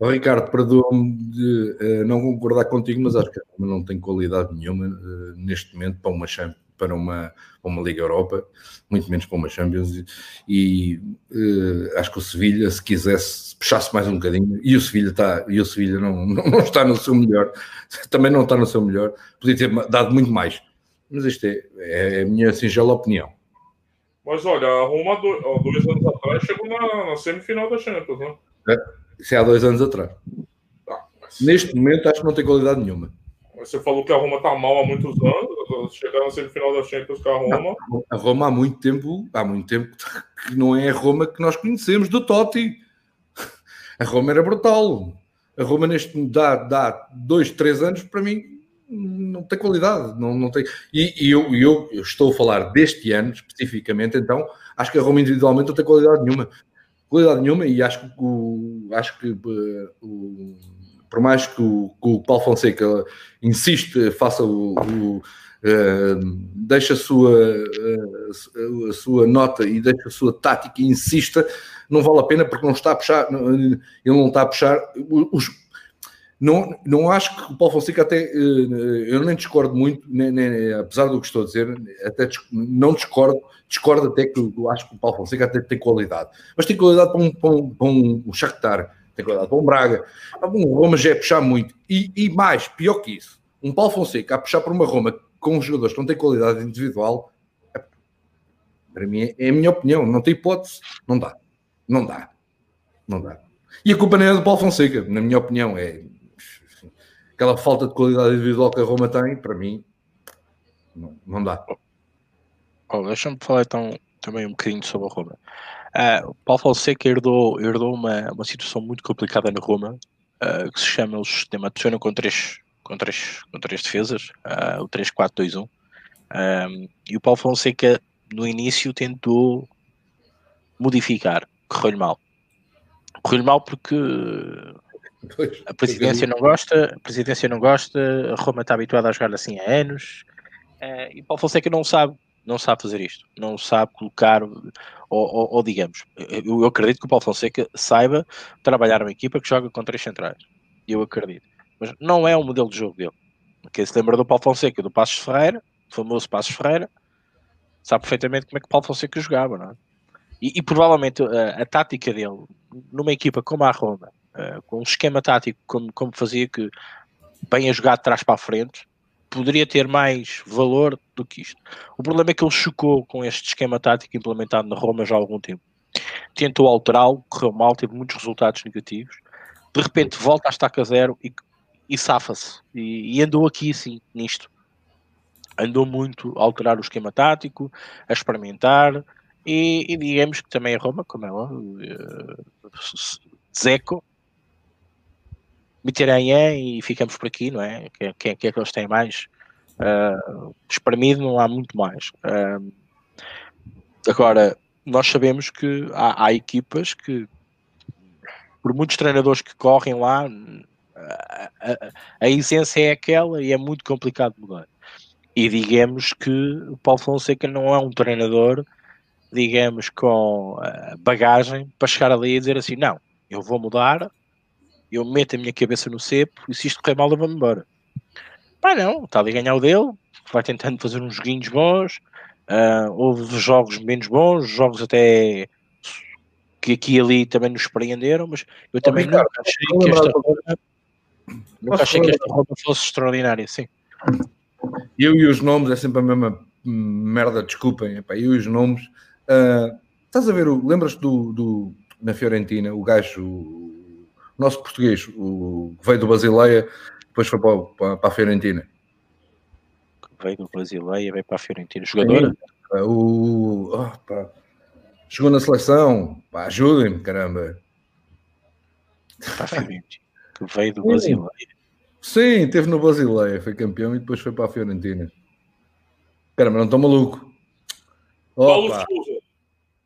o Ricardo, perdoa-me de uh, não concordar contigo, mas acho que não tem qualidade nenhuma uh, neste momento para uma, para uma, uma Liga Europa, muito menos para uma Champions. E uh, acho que o Sevilha, se quisesse, puxasse mais um bocadinho, e o Sevilha, está, e o Sevilha não, não está no seu melhor, também não está no seu melhor, podia ter dado muito mais. Mas isto é, é a minha singela opinião. Mas olha, a Roma, dois anos atrás, chegou na, na semifinal da Champions, né? É, isso é há dois anos atrás. Ah, mas... Neste momento, acho que não tem qualidade nenhuma. Você falou que a Roma está mal há muitos anos, chegar na semifinal da Champions com a Roma. A Roma há muito tempo, há muito tempo que não é a Roma que nós conhecemos do Totti. A Roma era brutal. A Roma neste dá, dá dois, três anos, para mim, não tem qualidade. Não, não tem... E, e eu, eu, eu, estou a falar deste ano, especificamente, então, acho que a Roma individualmente não tem qualidade nenhuma. Qualidade nenhuma, e acho que, o, acho que uh, o por mais que o, que o Paulo Fonseca insiste, faça o, o deixa a sua, a sua nota e deixa a sua tática e insista, não vale a pena porque não está a puxar, ele não está a puxar os, não, não acho que o Paulo Fonseca até eu nem discordo muito, nem, nem, apesar do que estou a dizer, até não discordo, discordo até que eu acho que o Paulo Fonseca até tem qualidade, mas tem qualidade para um, para um, para um Shakhtar, tem qualidade para um Braga. Um Roma já é puxar muito. E, e mais, pior que isso, um Paulo Fonseca a puxar por uma Roma com jogadores que não têm qualidade individual, é, para mim é, é a minha opinião. Não tem hipótese. Não dá. Não dá. Não dá. E a culpa não é do Paulo Fonseca, na minha opinião. É aquela falta de qualidade individual que a Roma tem, para mim, não, não dá. Oh, Deixa-me falar então também um bocadinho sobre a Roma. Uh, o Paulo Fonseca herdou, herdou uma, uma situação muito complicada na Roma, uh, que se chama o sistema de com três, com três, com três defesas, uh, o 3-4-2-1. Um, e o Paulo Fonseca, no início, tentou modificar, correu-lhe mal. Correu-lhe mal porque a presidência não gosta, a presidência não gosta, a Roma está habituada a jogar assim há anos, uh, e o Paulo Fonseca não sabe não sabe fazer isto, não sabe colocar, ou, ou, ou digamos, eu, eu, acredito que o Paulo Fonseca saiba trabalhar uma equipa que joga com três centrais, eu acredito, mas não é o modelo de jogo dele. Quem se lembra do Paulo Fonseca, do Passos Ferreira, o famoso Passos Ferreira, sabe perfeitamente como é que o Paulo Fonseca jogava, não é? E, e provavelmente a, a, tática dele, numa equipa como a Roma, uh, com um esquema tático como, como fazia que bem a jogar de trás para a frente, poderia ter mais valor do que isto. O problema é que ele chocou com este esquema tático implementado na Roma já há algum tempo. Tentou alterá-lo, correu mal, teve muitos resultados negativos. De repente volta a estaca zero e, e safa-se. E, e, andou aqui assim, nisto. Andou muito a alterar o esquema tático, a experimentar. E, e digamos que também a Roma, como é lá, uh, Zeco, Mitterrand e ficamos por aqui, não é? Quem é que eles têm mais? Uh, espremido não há muito mais. Uh, agora, nós sabemos que há, há, equipas que, por muitos treinadores que correm lá, a, a, a, essência é aquela e é muito complicado mudar. E digamos que o Paulo Fonseca não é um treinador, digamos, com uh, bagagem para chegar ali e dizer assim: não, eu vou mudar eu meto a minha cabeça no cepo e se isto correr mal, eu vou-me embora. Pá, não, está ali a ganhar o dele, vai tentando fazer uns joguinhos bons. Uh, houve jogos menos bons, jogos até que aqui e ali também nos surpreenderam, mas eu também nunca achei que esta nunca achei que esta roupa fosse extraordinária, sim. Eu e os nomes é sempre a mesma merda, desculpem, epá, eu e os nomes. Uh, estás a ver, lembras-te do, do, na Fiorentina, o gajo, nosso português, o que veio do Basileia, depois foi para, para, para a Fiorentina. Veio do Basileia, veio para a Fiorentina. Jogadora? O, oh, pá. Chegou na seleção, ajudem-me, caramba. Para a Fiorentina, que veio do Basileia. Sim, teve no Basileia, foi campeão e depois foi para a Fiorentina. Caramba, não estou maluco. Paulo Souza.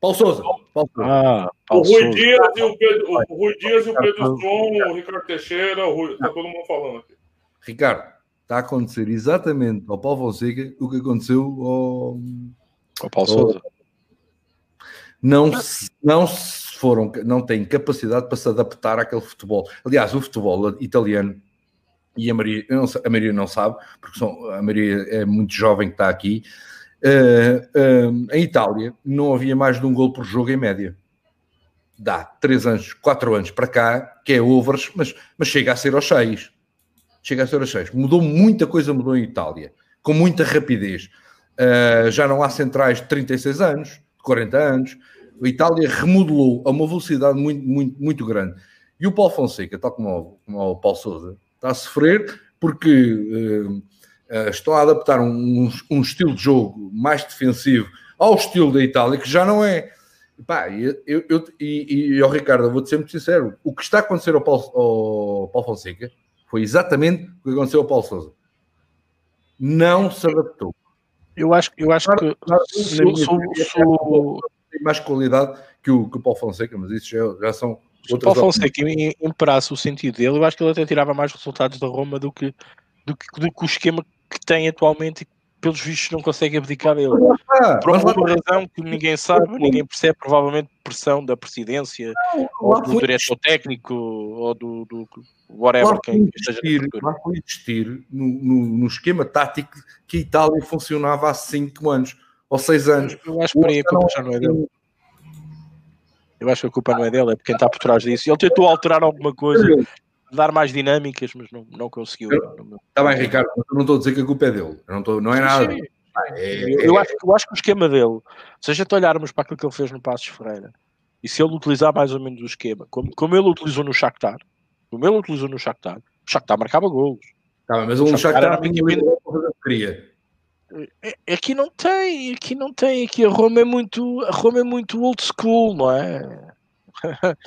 Paulo Souza. Paulo Souza. Ah, Paulo o, Rui Souza. Dias e o, Pedro, o Rui Dias e o Pedro Som, o Ricardo Teixeira, o Rui, tá todo mundo falando aqui. Ricardo, está a acontecer exatamente ao Paulo Fonseca o que aconteceu ao, ao Paulo Souza. Não, não, foram, não têm capacidade para se adaptar àquele futebol. Aliás, o futebol italiano, e a Maria, não, a Maria não sabe, porque são, a Maria é muito jovem que está aqui, uh, uh, em Itália não havia mais de um gol por jogo em média. Dá 3 anos, 4 anos para cá, que é overs, mas, mas chega a ser aos 6. Chega a ser aos 6. Mudou muita coisa, mudou em Itália, com muita rapidez. Uh, já não há centrais de 36 anos, de 40 anos, a Itália remodelou a uma velocidade muito, muito, muito grande. E o Paulo Fonseca, tal como o, como o Paulo Souza, está a sofrer porque uh, uh, estão a adaptar um, um, estilo de jogo mais defensivo ao estilo da Itália, que já não é. Pá, eu, eu, e, e ao Ricardo, vou-te ser muito sincero: o que está a acontecer ao Paulo, ao Paulo Fonseca foi exatamente o que aconteceu ao Paulo Souza. Não se adaptou. Eu acho, eu acho claro, que claro, sou, sou, sou, tem mais qualidade que o, que o Paulo Fonseca, mas isso já, já são. O Paulo Fonseca imperasse o sentido dele, eu acho que ele até tirava mais resultados da Roma do que, do que, do que o esquema que tem atualmente e pelos vistos não consegue abdicar dele. Ah, Por alguma razão que ninguém sabe, ninguém percebe, provavelmente pressão da presidência, não, ou do diretor técnico, ou do, do whatever, quem esteja Lá foi existir no, no, no, esquema tático que a Itália funcionava há 5 anos ou 6 anos. Eu acho que por aí a culpa já não é dele. Eu acho que a culpa não é dele, é porque quem está por trás disso. Ele tentou alterar alguma coisa, dar mais dinâmicas, mas não, não conseguiu. Está bem, Ricardo, eu não estou a dizer que a culpa é dele. Eu não, estou, não é nada. É, eu, eu, acho, eu acho que o esquema dele, se a gente olharmos para aquilo que ele fez no Passos Ferreira, e se ele utilizar mais ou menos o esquema, como, como ele utilizou no Shakhtar, como ele utilizou no Shakhtar, o Shakhtar marcava golos. Tá, mas o, o Shakhtar, Shakhtar era uma queria. Aqui não tem, aqui não tem, aqui a Roma é muito, a Roma é muito old school, não é?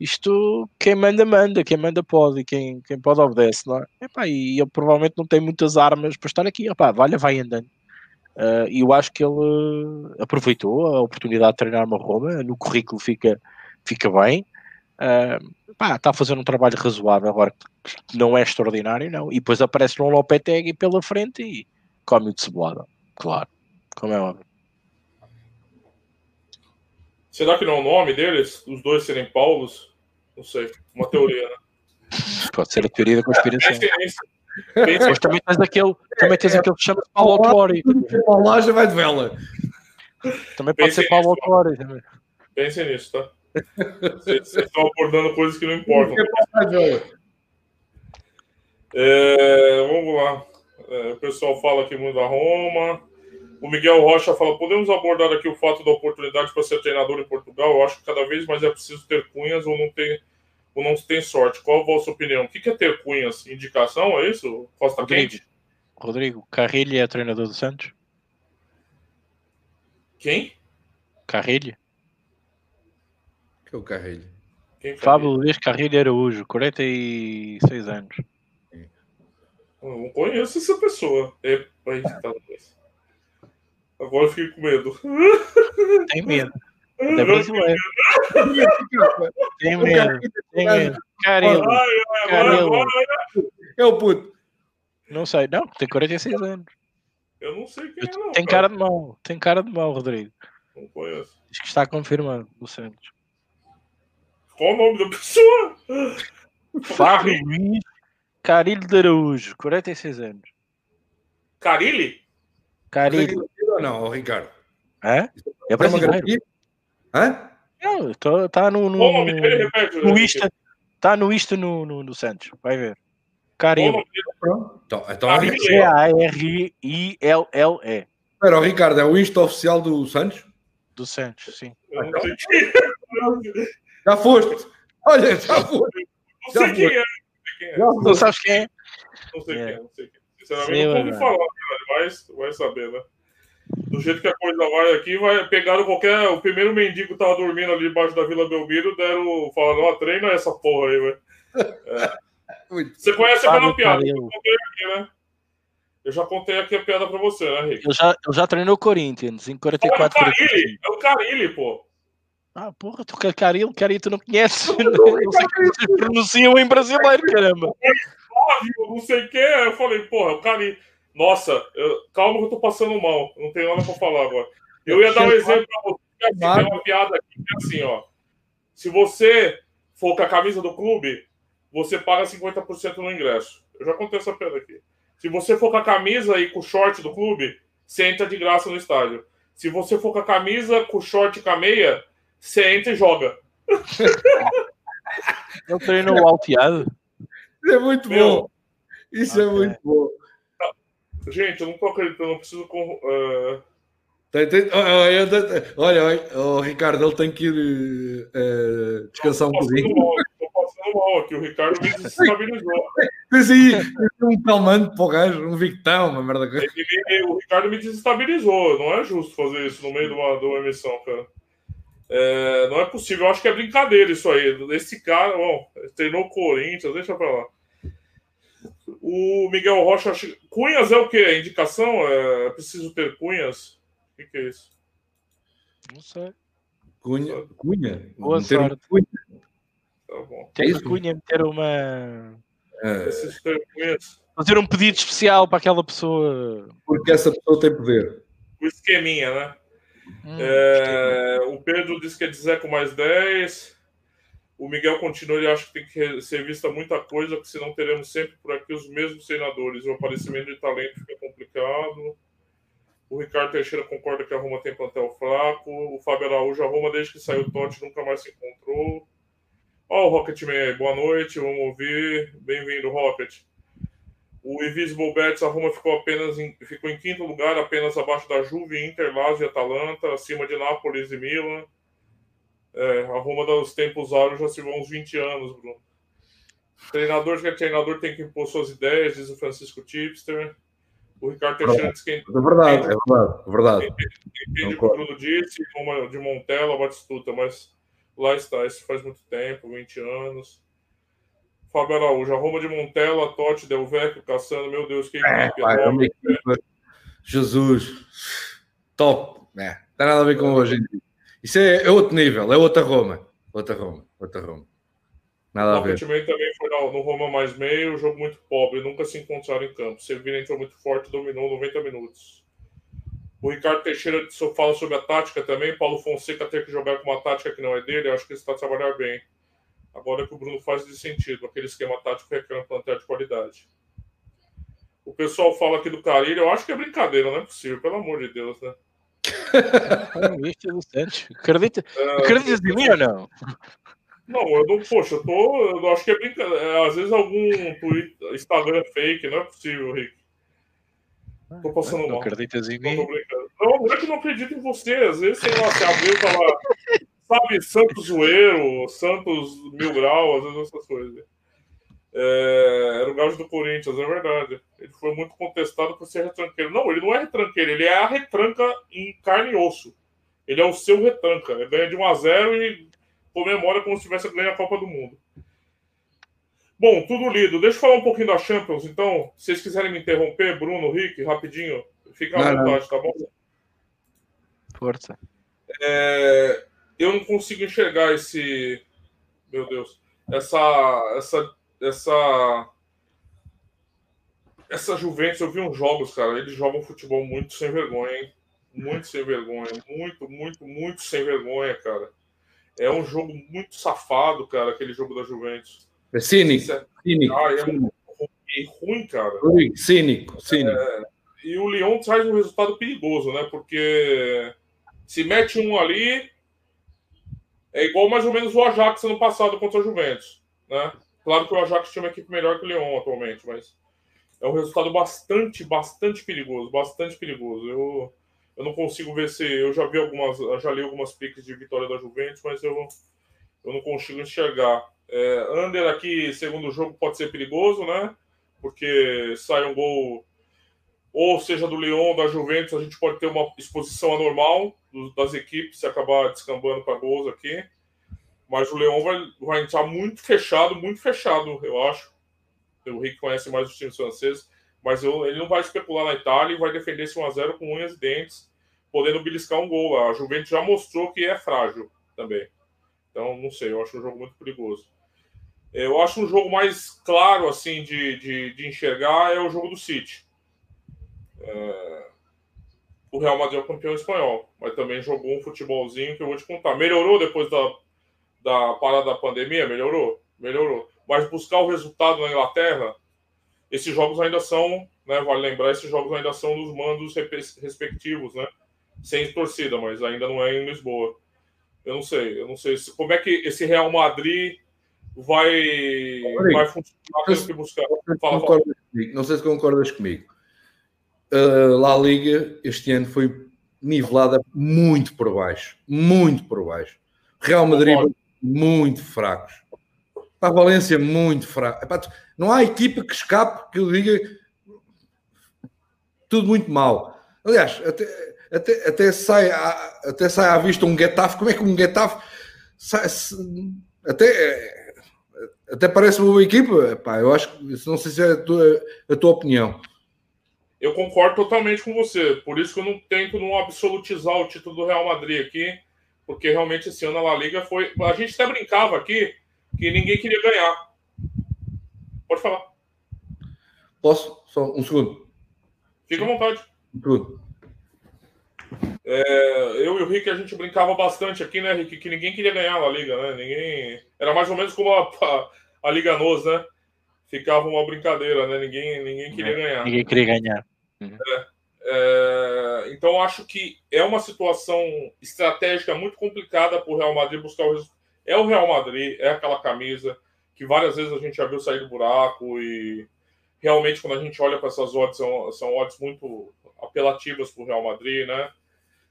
Isto, quem manda, manda, quem manda pode, quem, quem pode obedece, não é? Epá, e ele provavelmente não tem muitas armas para estar aqui, Epá, valha, vai andando. Uh, e eu acho que ele aproveitou a oportunidade de treinar uma Roma, no currículo fica, fica bem. Uh, pá, está a fazer um trabalho razoável, agora não é extraordinário, não. E depois aparece um Lopetegui pela frente e come de cebolada, claro, como é óbvio. Será que não é o nome deles? Os dois serem Paulos? Não sei, uma teoria, né? Pode ser a teoria da conspiração. Mas também tens aquele, também tens aquele que chama de Paulo Autori. Paulo já vai de vela. Também pode ser Paulo Autori. Pensem nisso, tá? Vocês estão abordando coisas que não importam. É, vamos lá. É, o pessoal fala aqui muito da Roma. O Miguel Rocha fala: podemos abordar aqui o fato da oportunidade para ser treinador em Portugal? Eu acho que cada vez mais é preciso ter cunhas ou não tem, ou não tem sorte. Qual a vossa opinião? O que é ter cunhas? Indicação? É isso? Costa Rodrigo, Quente? Rodrigo, Carrilho é treinador do Santos? Quem? Carrilho. Que é o Carrilho? Quem Fábio Luiz Carrilho Araújo, 46 anos. Eu não conheço essa pessoa. É, tá Agora eu fiquei com medo. Tem medo. É. Tem medo. Tem medo. Carilo. Carilo. É o puto. Não sei, não, tem 46 anos. Eu não sei quem é, não. Tem cara de mão, tem cara de mão, Rodrigo. Não conheço. Diz que está confirmado no Santos. Qual o nome da pessoa? Fábio Luiz Carilho de Araújo, 46 anos. Carilli? Carilho. Ou não, Ricardo? É? É brasileiro. Hã? Não, tô, tá no, no, no, no Insta, tá no Insta no, no, no Santos, vai ver. Carilho. Então, então é C-A-R-I-L-L-E. Espera, o Ricardo, é o Insta oficial do Santos? Do Santos, sim. Já foste. Olha, já foste. Não sei quem é quem é. Não, não sabes quem é? Não sei é. quem é, não sei quem é. Sinceramente, não ouvi falar, mas vai saber, né? Do jeito que a coisa vai aqui, vai pegar qualquer. O primeiro mendigo que tava dormindo ali debaixo da Vila Belmiro, deram. Falaram, ó, treina essa porra aí, velho. É. Você conhece aquela piada? Eu contei aqui, né? Eu já contei aqui a piada pra você, né, Rick? Eu já, eu já treinei o Corinthians em 44 é o Carilli, é o Carilli, pô. Ah, porra, tu quer Caril, Caril, tu não conheces. Não, não sei como vocês pronunciam em brasileiro, caramba. Não sei o que. Eu falei, porra, o Caril. Nossa, eu... calma que eu tô passando mal. Não tenho nada pra falar agora. Eu ia dar um exemplo pra você. É uma piada aqui que é assim, ó. Se você for com a camisa do clube, você paga 50% no ingresso. Eu já contei essa pedra aqui. Se você for com a camisa e com o short do clube, você entra de graça no estádio. Se você for com a camisa, com o short e com a meia, você entra e joga. Ele treinou o alteado. Isso é muito Meu, bom. Isso é ok. muito bom. Gente, eu não tô acreditando, eu preciso. tem- olha, olha, o Ricardo, ele tem que ir eh, descansar um bocadinho. mal, tô passando mal aqui. O Ricardo me desestabilizou. Mas aí, um calmante para o gajo, um Victão, uma merda. o Ricardo me desestabilizou. Não é justo fazer isso no meio de uma, de uma emissão, cara. É, não é possível. Eu acho que é brincadeira isso aí. Esse cara, bom, treinou o Corinthians, deixa pra lá. O Miguel Rocha. Cunhas é o quê? A indicação? É preciso ter cunhas? O que, que é isso? Não sei. Cunha, Cunha. Boa um sorte. Cunha. Tá bom. Tem isso? que Cunha meter uma. Preciso ter cunhas. Fazer um pedido especial para aquela pessoa. porque essa pessoa tem poder. O esqueminha, né? Hum, É, o Pedro disse que é de Zé com mais 10. O Miguel continua, ele acha que tem que ser vista muita coisa, porque senão teremos sempre por aqui os mesmos treinadores. O aparecimento de talento fica complicado. O Ricardo Teixeira concorda que a Roma tem plantel fraco. O Fábio Araújo, a Roma, desde que saiu o Totti, nunca mais se encontrou. Ó, o Rocketman boa noite, vamos ouvir. Bem-vindo, Rocket. O Invisible Bets, a Roma ficou apenas em, ficou em quinto lugar, apenas abaixo da Juve, Inter, Lazio e Atalanta, acima de Nápoles e Milan. É, a Roma dos tempos áureos já se vão uns 20 anos, Bruno. Treinador que é treinador tem que impor suas ideias, diz o Francisco Tipster. O Ricardo Teixeira diz que É verdade, é verdade, é verdade. o que o Bruno disse, Roma de Montella, Batistuta, mas lá está, isso faz muito tempo, 20 anos. Fábio Araújo, a Roma de Montella, Totti, Del Vecchio, Cassano, meu Deus, que É, equipe é uma equipa. Jesus, top. É, não tem nada a ver com hoje em dia. Isso é, é outro nível, é outra Roma. Outra Roma, outra Roma. Nada a O ver. Rocketman também foi no, Roma mais meio, jogo muito pobre, nunca se encontraram em campo. Sevilla entrou muito forte, dominou 90 minutos. O Ricardo Teixeira fala sobre a tática também. Paulo Fonseca ter que jogar com uma tática que não é dele, eu acho que ele está a trabalhar bem. Agora o que o Bruno faz de sentido, aquele esquema tático requer um plantel de qualidade. O pessoal fala aqui do Carilho, eu acho que é brincadeira, não é possível, pelo amor de Deus, né? É. Acredita, É, acreditas em mim ou não? Não, eu não, poxa, eu tô. Eu acho que é brincadeira. É, às vezes algum Twitter, Instagram fake, não é possível, Rick. Tô passando Não mal. acreditas em mim? Não, não é que não acredito em você. Às vezes, sei lá, você abriu tá lá. Sabe, Santos Zoeiro, Santos Mil Grau, às vezes essas coisas. É, era o gajo do Corinthians, é verdade. Ele foi muito contestado por ser retranqueiro. Não, ele não é retranqueiro, ele é a retranca em carne e osso. Ele é o seu retranca. Ele ganha de 1 a 0 e comemora como se tivesse ganho a Copa do Mundo. Bom, tudo lido. Deixa eu falar um pouquinho da Champions, então. Se vocês quiserem me interromper, Bruno, Rick, rapidinho, fica à vontade, tá bom? Força. É, eu não consigo enxergar esse. Meu Deus. Essa. Essa. Essa. Essa Juventus, eu vi uns jogos, cara. Eles jogam futebol muito sem vergonha, hein? Muito sem vergonha. Muito, muito, muito sem vergonha, cara. É um jogo muito safado, cara, aquele jogo da Juventus. É cínico, é, cínico. ah, é cínico. é ruim, cara. Rodrigo, Cínico, cínico. E o Lyon traz um resultado perigoso, né? Porque se mete um ali, é igual mais ou menos o Ajax ano passado contra a Juventus, né? Claro que o Ajax tinha uma equipe melhor que o Lyon atualmente, mas é um resultado bastante, bastante perigoso, bastante perigoso. Eu, eu não consigo ver se eu já vi algumas, já li algumas piques de vitória da Juventus, mas eu, eu não consigo enxergar. É, under aqui, segundo jogo, pode ser perigoso, né? Porque sai um gol ou seja do Lyon da Juventus, a gente pode ter uma exposição anormal das equipes se acabar descambando para gols aqui. Mas o Lyon vai, vai entrar muito fechado, muito fechado, eu acho. O Rick conhece mais os times franceses, mas eu- ele não vai especular na Itália e vai defender esse 1x0 com unhas e dentes, podendo beliscar um gol lá. A Juventus já mostrou que é frágil também. Então, não sei, eu acho um jogo muito perigoso. Eu acho um jogo mais claro, assim, de, de, de enxergar é o jogo do City o Real Madrid é o campeão espanhol, mas também jogou um futebolzinho que eu vou te contar. Melhorou depois da, da parada da pandemia, melhorou, melhorou. Mas buscar o resultado na Inglaterra, esses jogos ainda são, né, vale lembrar, esses jogos ainda são nos mandos respectivos, né? Sem torcida, mas ainda não é em Lisboa. Eu não sei, eu não sei se, como é que esse Real Madrid vai, vai funcionar tendo que buscar. Fala, fala. Não sei se concordas comigo. A La Liga este ano foi nivelada muito por baixo, muito por baixo. Real Madrid muito fracos. Para a Valência muito fraco. Não há equipa que escape que eu diga tudo muito mal. Aliás, até até, até, sai, até sai à vista um Getafe. Como é que um Getafe sai, até, até parece uma boa equipa? Pá, eu acho que não sei se é a tua, a tua opinião. Eu concordo totalmente com você. Por isso que eu não tento não absolutizar o título do Real Madrid aqui, porque realmente esse ano a La Liga foi. A gente até brincava aqui que ninguém queria ganhar. Pode falar. Posso? Só um segundo. Fica à vontade. Um segundo. É, eu e o Rick a gente brincava bastante aqui, né, Rick? Que ninguém queria ganhar a Liga, né? Ninguém. Era mais ou menos como a, a, a Liga Nos, né? Ficava uma brincadeira, né? Ninguém, ninguém queria é, ganhar. Ninguém queria ganhar. Uhum. É, é, então acho que é uma situação estratégica muito complicada para o Real Madrid buscar o resultado. É o Real Madrid, é aquela camisa que várias vezes a gente já viu sair do buraco e realmente quando a gente olha para essas odds são, são odds muito apelativas para o Real Madrid, né?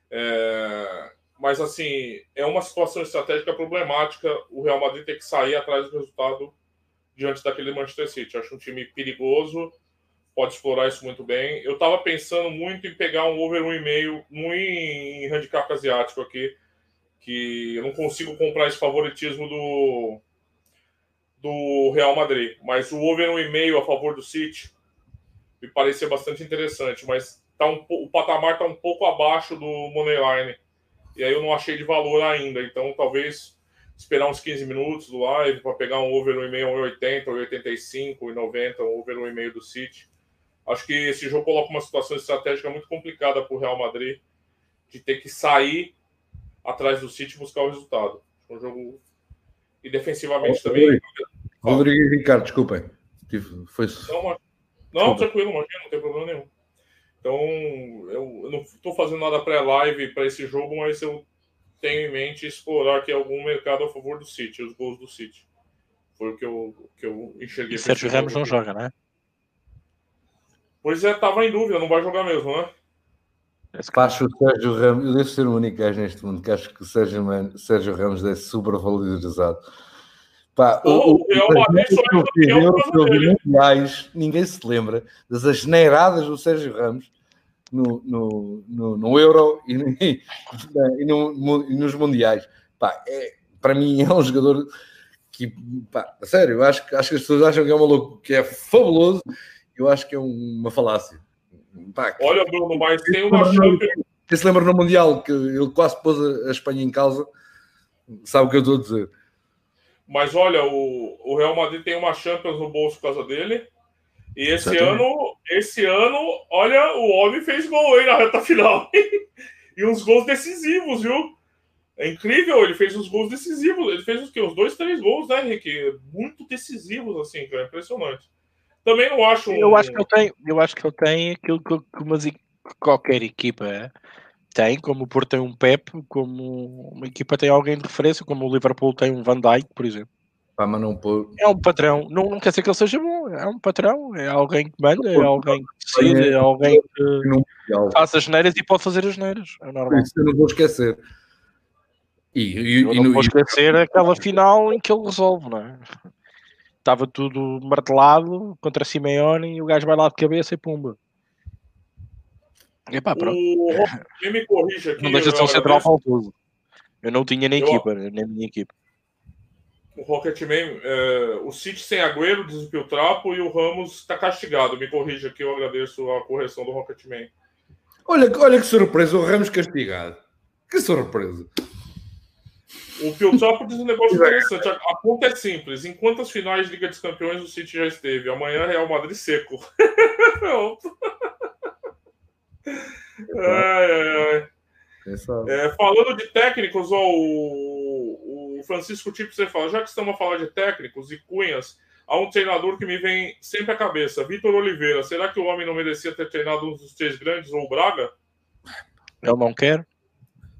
É, mas, assim, é uma situação estratégica problemática o Real Madrid ter que sair atrás do resultado diante daquele Manchester City. Acho um time perigoso, pode explorar isso muito bem. Eu estava pensando muito em pegar um over 1,5 no em handicap asiático aqui, que eu não consigo comprar esse favoritismo do, do Real Madrid. Mas o over 1,5 a favor do City me parecia bastante interessante. Mas tá um, o patamar está um pouco abaixo do Moneyline. E aí eu não achei de valor ainda. Então talvez esperar uns 15 minutos do live para pegar um over 1,5, 1,80, 1,85, 1,90, um over 1,5 do City. Acho que esse jogo coloca uma situação estratégica muito complicada para o Real Madrid de ter que sair atrás do City e buscar o resultado. Um jogo. E defensivamente também. Rodrigo e Ricardo, desculpem. Foi... Não, mas... não tranquilo, imagina, não tem problema nenhum. Então, eu, eu não estou fazendo nada pré-live para esse jogo, mas eu tenho em mente explorar aqui algum mercado a favor do City, os gols do City. Foi o que eu, que eu enxerguei. E Sérgio Ramos não joga, né? Pois é, estava em dúvida, não vai jogar mesmo, né? Acho o Sérgio Ramos, eu devo ser o único gajo neste mundo que acho que o Sérgio, Sérgio Ramos é super valorizado. Pá, o, o, Real Madrid só é mundiais, ninguém se lembra das asneiradas do Sérgio Ramos no, no, no, no Euro e, e, e, no, e, nos Mundiais. Pá, é, para mim é um jogador que, pá, sério, eu acho, acho que as pessoas acham que é um maluco que é fabuloso, eu acho que é uma falácia. Pá, Olha, Bruno, mas tem uma Champions. Quem se lembra no Mundial que ele quase pôs a Espanha em causa, sabe o que eu estou a dizer. Mas olha, o, o Real Madrid tem uma Champions no bolso por causa dele. E esse Exatamente. ano, esse ano, olha, o homem fez gol aí na reta final. e uns gols decisivos, viu? É incrível, ele fez os gols decisivos. Ele fez os que? Uns dois, três gols, né, Henrique? Muito decisivos, assim, cara. Impressionante. Também não acho. Um... Eu acho que ele tem, eu acho que ele tem aquilo que, que qualquer equipa é tem, como o Porto tem um Pep, como uma equipa tem alguém de referência, como o Liverpool tem um Van Dijk, por exemplo. Ah, mas não. É um patrão, não, não quer dizer que ele seja bom, é um patrão, é alguém que manda, é alguém que decide, é alguém que faz as neiras e pode fazer as neiras, é normal. Isso eu não vou esquecer. E, e, eu não vou esquecer aquela final em que ele resolve, não é? Estava tudo martelado contra Simeone e o gajo vai lá de cabeça e pumba. Epá, pronto. O... Quem me corrige aqui. Não deixa de ser um central faltoso. Eu não tinha nem eu... equipa, nem minha equipa. O Rocketman, é, o City sem Agüero desviou o trapo e o Ramos está castigado. Me corrija aqui, eu agradeço a correção do Rocketman. Olha, olha que surpresa, o Ramos castigado. Que surpresa. O Piltrapo diz um negócio interessante. A, a conta é simples. Em quantas finais de Liga dos Campeões o City já esteve? Amanhã Real Madrid seco. Ai, ai, ai. É, falando de técnicos, ó, o, o Francisco Tipo, você fala, já que estamos a falar de técnicos e cunhas, há um treinador que me vem sempre à cabeça, Vitor Oliveira. Será que o homem não merecia ter treinado um dos três grandes ou o Braga? Ele não quer.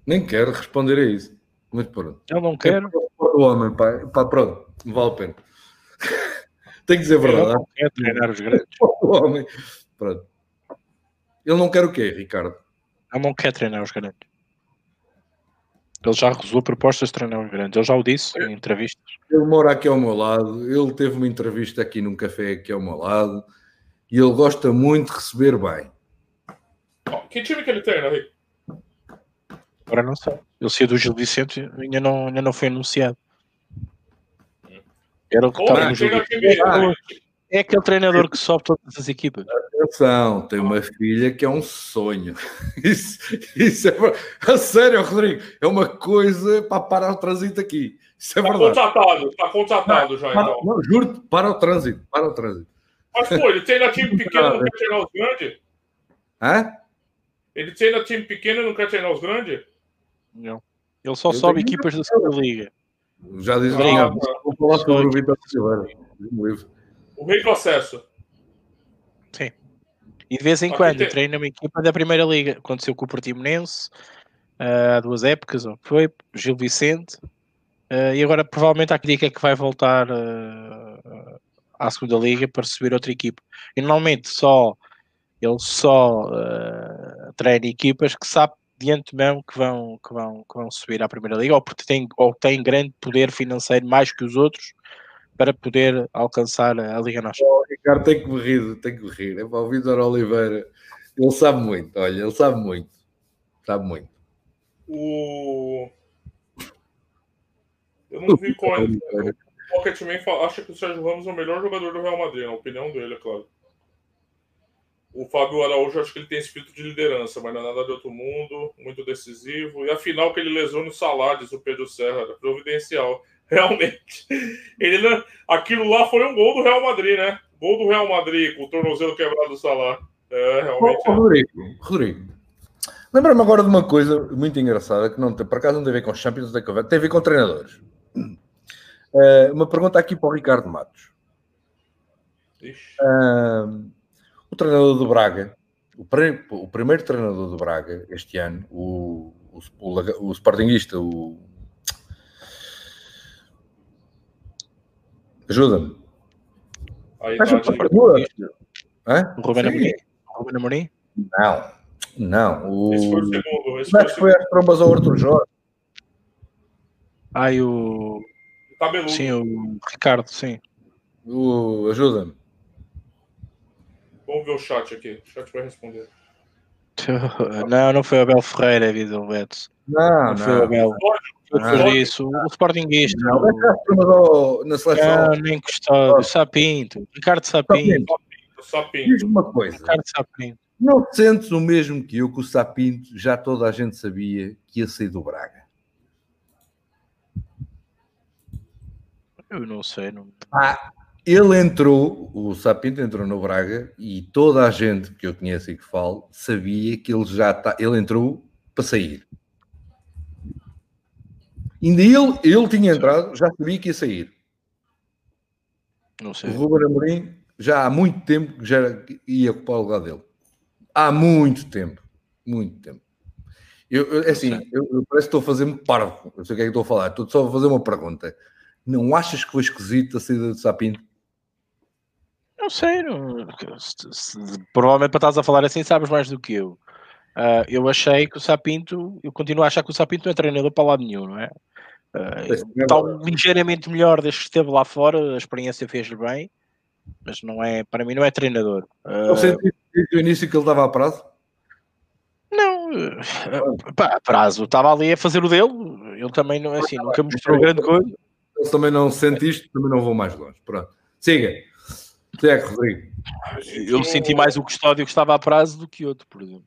Nem quero responder a isso. Muito pronto. Ele não quer. O homem, pá, pá, pronto, não vale a pena. Tem que dizer a verdade. Ele não quer treinar os grandes. O homem, pronto. Ele não quer o quê, Ricardo? Ele não quer treinar os grandes. Ele já recusou propostas de treinar grandes. Ele já o disse em entrevistas. Ele mora aqui ao meu lado. Ele teve uma entrevista aqui num café aqui ao meu lado. E ele gosta muito de receber bem. Que time que ele treina, Rick? Agora não sei. Ele saiu do Gil Vicente e ainda não, ainda não foi anunciado. Era o que estava no Gil Vicente. É aquele treinador que sobe todas as equipas. Atenção, tem uma filha que é um sonho. Isso, isso é. A sério, Rodrigo, é uma coisa para parar o trânsito aqui. Isso é Tá verdade. contratado, tá contratado já, Para- então. não, juro-te, para o trânsito, para o trânsito. Mas, pô, ele treina time pequeno e não quer treinar os grandes? Hã? Ele treina time pequeno e não quer treinar os grandes? Não. Ele só Eu sobe equipas da segunda liga. Já diz Obrigado. Ronaldo, vou falar sobre o Vitor Silveira. Diz-me livre. O acesso. Sim. E de vez em quando tem- treina uma equipa da Primeira Liga. Aconteceu com o Portimonense ah, há duas épocas, ou foi Gil Vicente. ah, e agora provavelmente há que que é que vai voltar ah, à segunda liga para subir outra equipa. E normalmente só ele só ah, treina equipas que sabe de antemão que vão, que, vão, que vão subir à Primeira Liga ou porque tem, ou tem grande poder financeiro mais que os outros para poder alcançar a Liga Nacional. O Ricardo tem que me rir, tem que me rir. É para o Vitor Oliveira. Ele sabe muito, olha, ele sabe muito. Sabe muito. O. Eu não vi qual é. Oliveira. O Pocketman fala- acha que o Sérgio Ramos é o melhor jogador do Real Madrid, na opinião dele, é claro. O Fábio Araújo, acho que ele tem espírito de liderança, mas não é nada de outro mundo, muito decisivo. E a final que ele lesou no Salah, diz o Pedro Serra, era providencial. Realmente. Ele não... Aquilo lá foi um gol do Real Madrid, né? Gol do Real Madrid, com o tornozelo quebrado do Salah. É, realmente. Ô, Rodrigo, Rodrigo, lembra-me agora de uma coisa muito engraçada que não tem, por acaso não tem a ver com os Champions, tem a ver, tem a ver com treinadores. Eh, uma pergunta aqui para o Ricardo Matos. Ah, o treinador do Braga, o, pre- o primeiro treinador do Braga este ano, o, o, o, o Sportingista, o. Ajuda-me. O Ruben. Amorim? O Ruben Amorim? Não, não. O... Esse foi o segundo. Esse Como foi é as trombas ao Arthur Jorge? Ai, o. Sim, o Ricardo, sim. O... Ajuda-me. Vamos ver o chat aqui. O chat vai responder. Não, não foi o Abel Ferreira, Vitor Beto. Não, Não foi o. Abel. Foi isso. O Sportingista. Não, ao- na seleção? Não, nem Custódio. Sapinto. Ricardo Sapinto. O Sapinto. Diz-me uma coisa. Ricardo Sapinto. Não sentes o mesmo que eu, que o Sapinto já toda a gente sabia que ia sair do Braga? Eu não sei. Não... Ah, ele entrou, o Sapinto entrou no Braga e toda a gente que eu conheço e que falo sabia que ele já está, ele entrou para sair. Ainda ele, ele tinha entrado, já sabia que ia sair. não O sei. Ruben Amorim já há muito tempo que já ia ocupar o lugar dele. Há muito tempo. Muito tempo. Eu, eu- é assim, eu, eu parece que estou a fazer-me parvo. Eu sei o que é que estou a falar. Estou só a fazer uma pergunta. Não achas que foi esquisito a saída de Sapinto? Não sei. Não... se- se- Provavelmente para estás a falar assim sabes mais do que eu. Ah, eu achei que o Sapinto, eu continuo a achar que o Sapinto não é treinador para lado nenhum, não é? Ah, é está ligeiramente melhor desde que esteve lá fora, a experiência fez-lhe bem, mas não é, para mim não é treinador. Ah, Eu senti desde o início que ele estava a prazo. Não, pá, prazo, estava ali a fazer o dele, ele também não, assim, nunca mostrou grande coisa. Eu também não sente isto, também não vou mais longe. Pronto. Siga. Segue, Rodrigo. Eu senti mais o custódio que estava a prazo do que outro, por exemplo.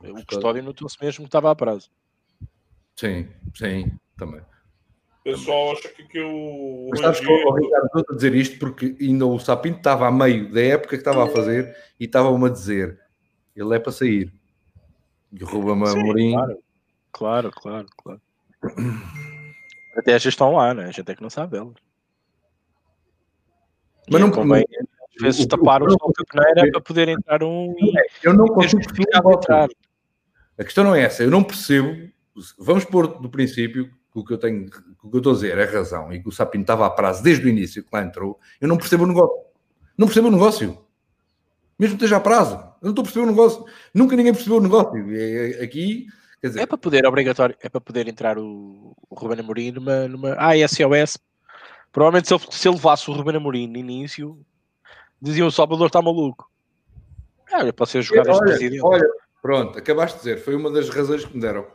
O custódio notou-se mesmo que estava a prazo. Sim, sim, também. O pessoal acha que, que o. Mas sabes que o Ricardo estou a dizer isto porque ainda o Sapinto estava a meio da época que estava a fazer e estava-me a dizer ele é para sair. E o Ruben Sim, Amorim claro. Claro, claro, claro. Até as estão lá, né? A gente é que não sabe elas. Mas não convém, às vezes, o- tapar o- da peneira para poder entrar um e Eu não consigo entrar. A questão não é essa. Eu não percebo. Vamos pôr do princípio que o que eu tenho, que o que eu estou a dizer é razão e que o Sapinto estava a prazo desde o início que lá entrou. Eu não percebo o negócio. Não percebo o negócio. Mesmo que esteja a prazo. Eu não estou a perceber o negócio. Nunca ninguém percebeu o negócio. E, é- Aqui, quer dizer, É para poder, obrigatório, é para poder entrar o, o Ruben Amorim numa, numa. Ah, SOS. Provavelmente se ele, se ele levasse o Ruben Amorim no início, diziam o Salvador está maluco. Ah, Olha, pode ser jogado este olha, presidente. olha, pronto, acabaste de dizer. Foi uma das razões que me deram.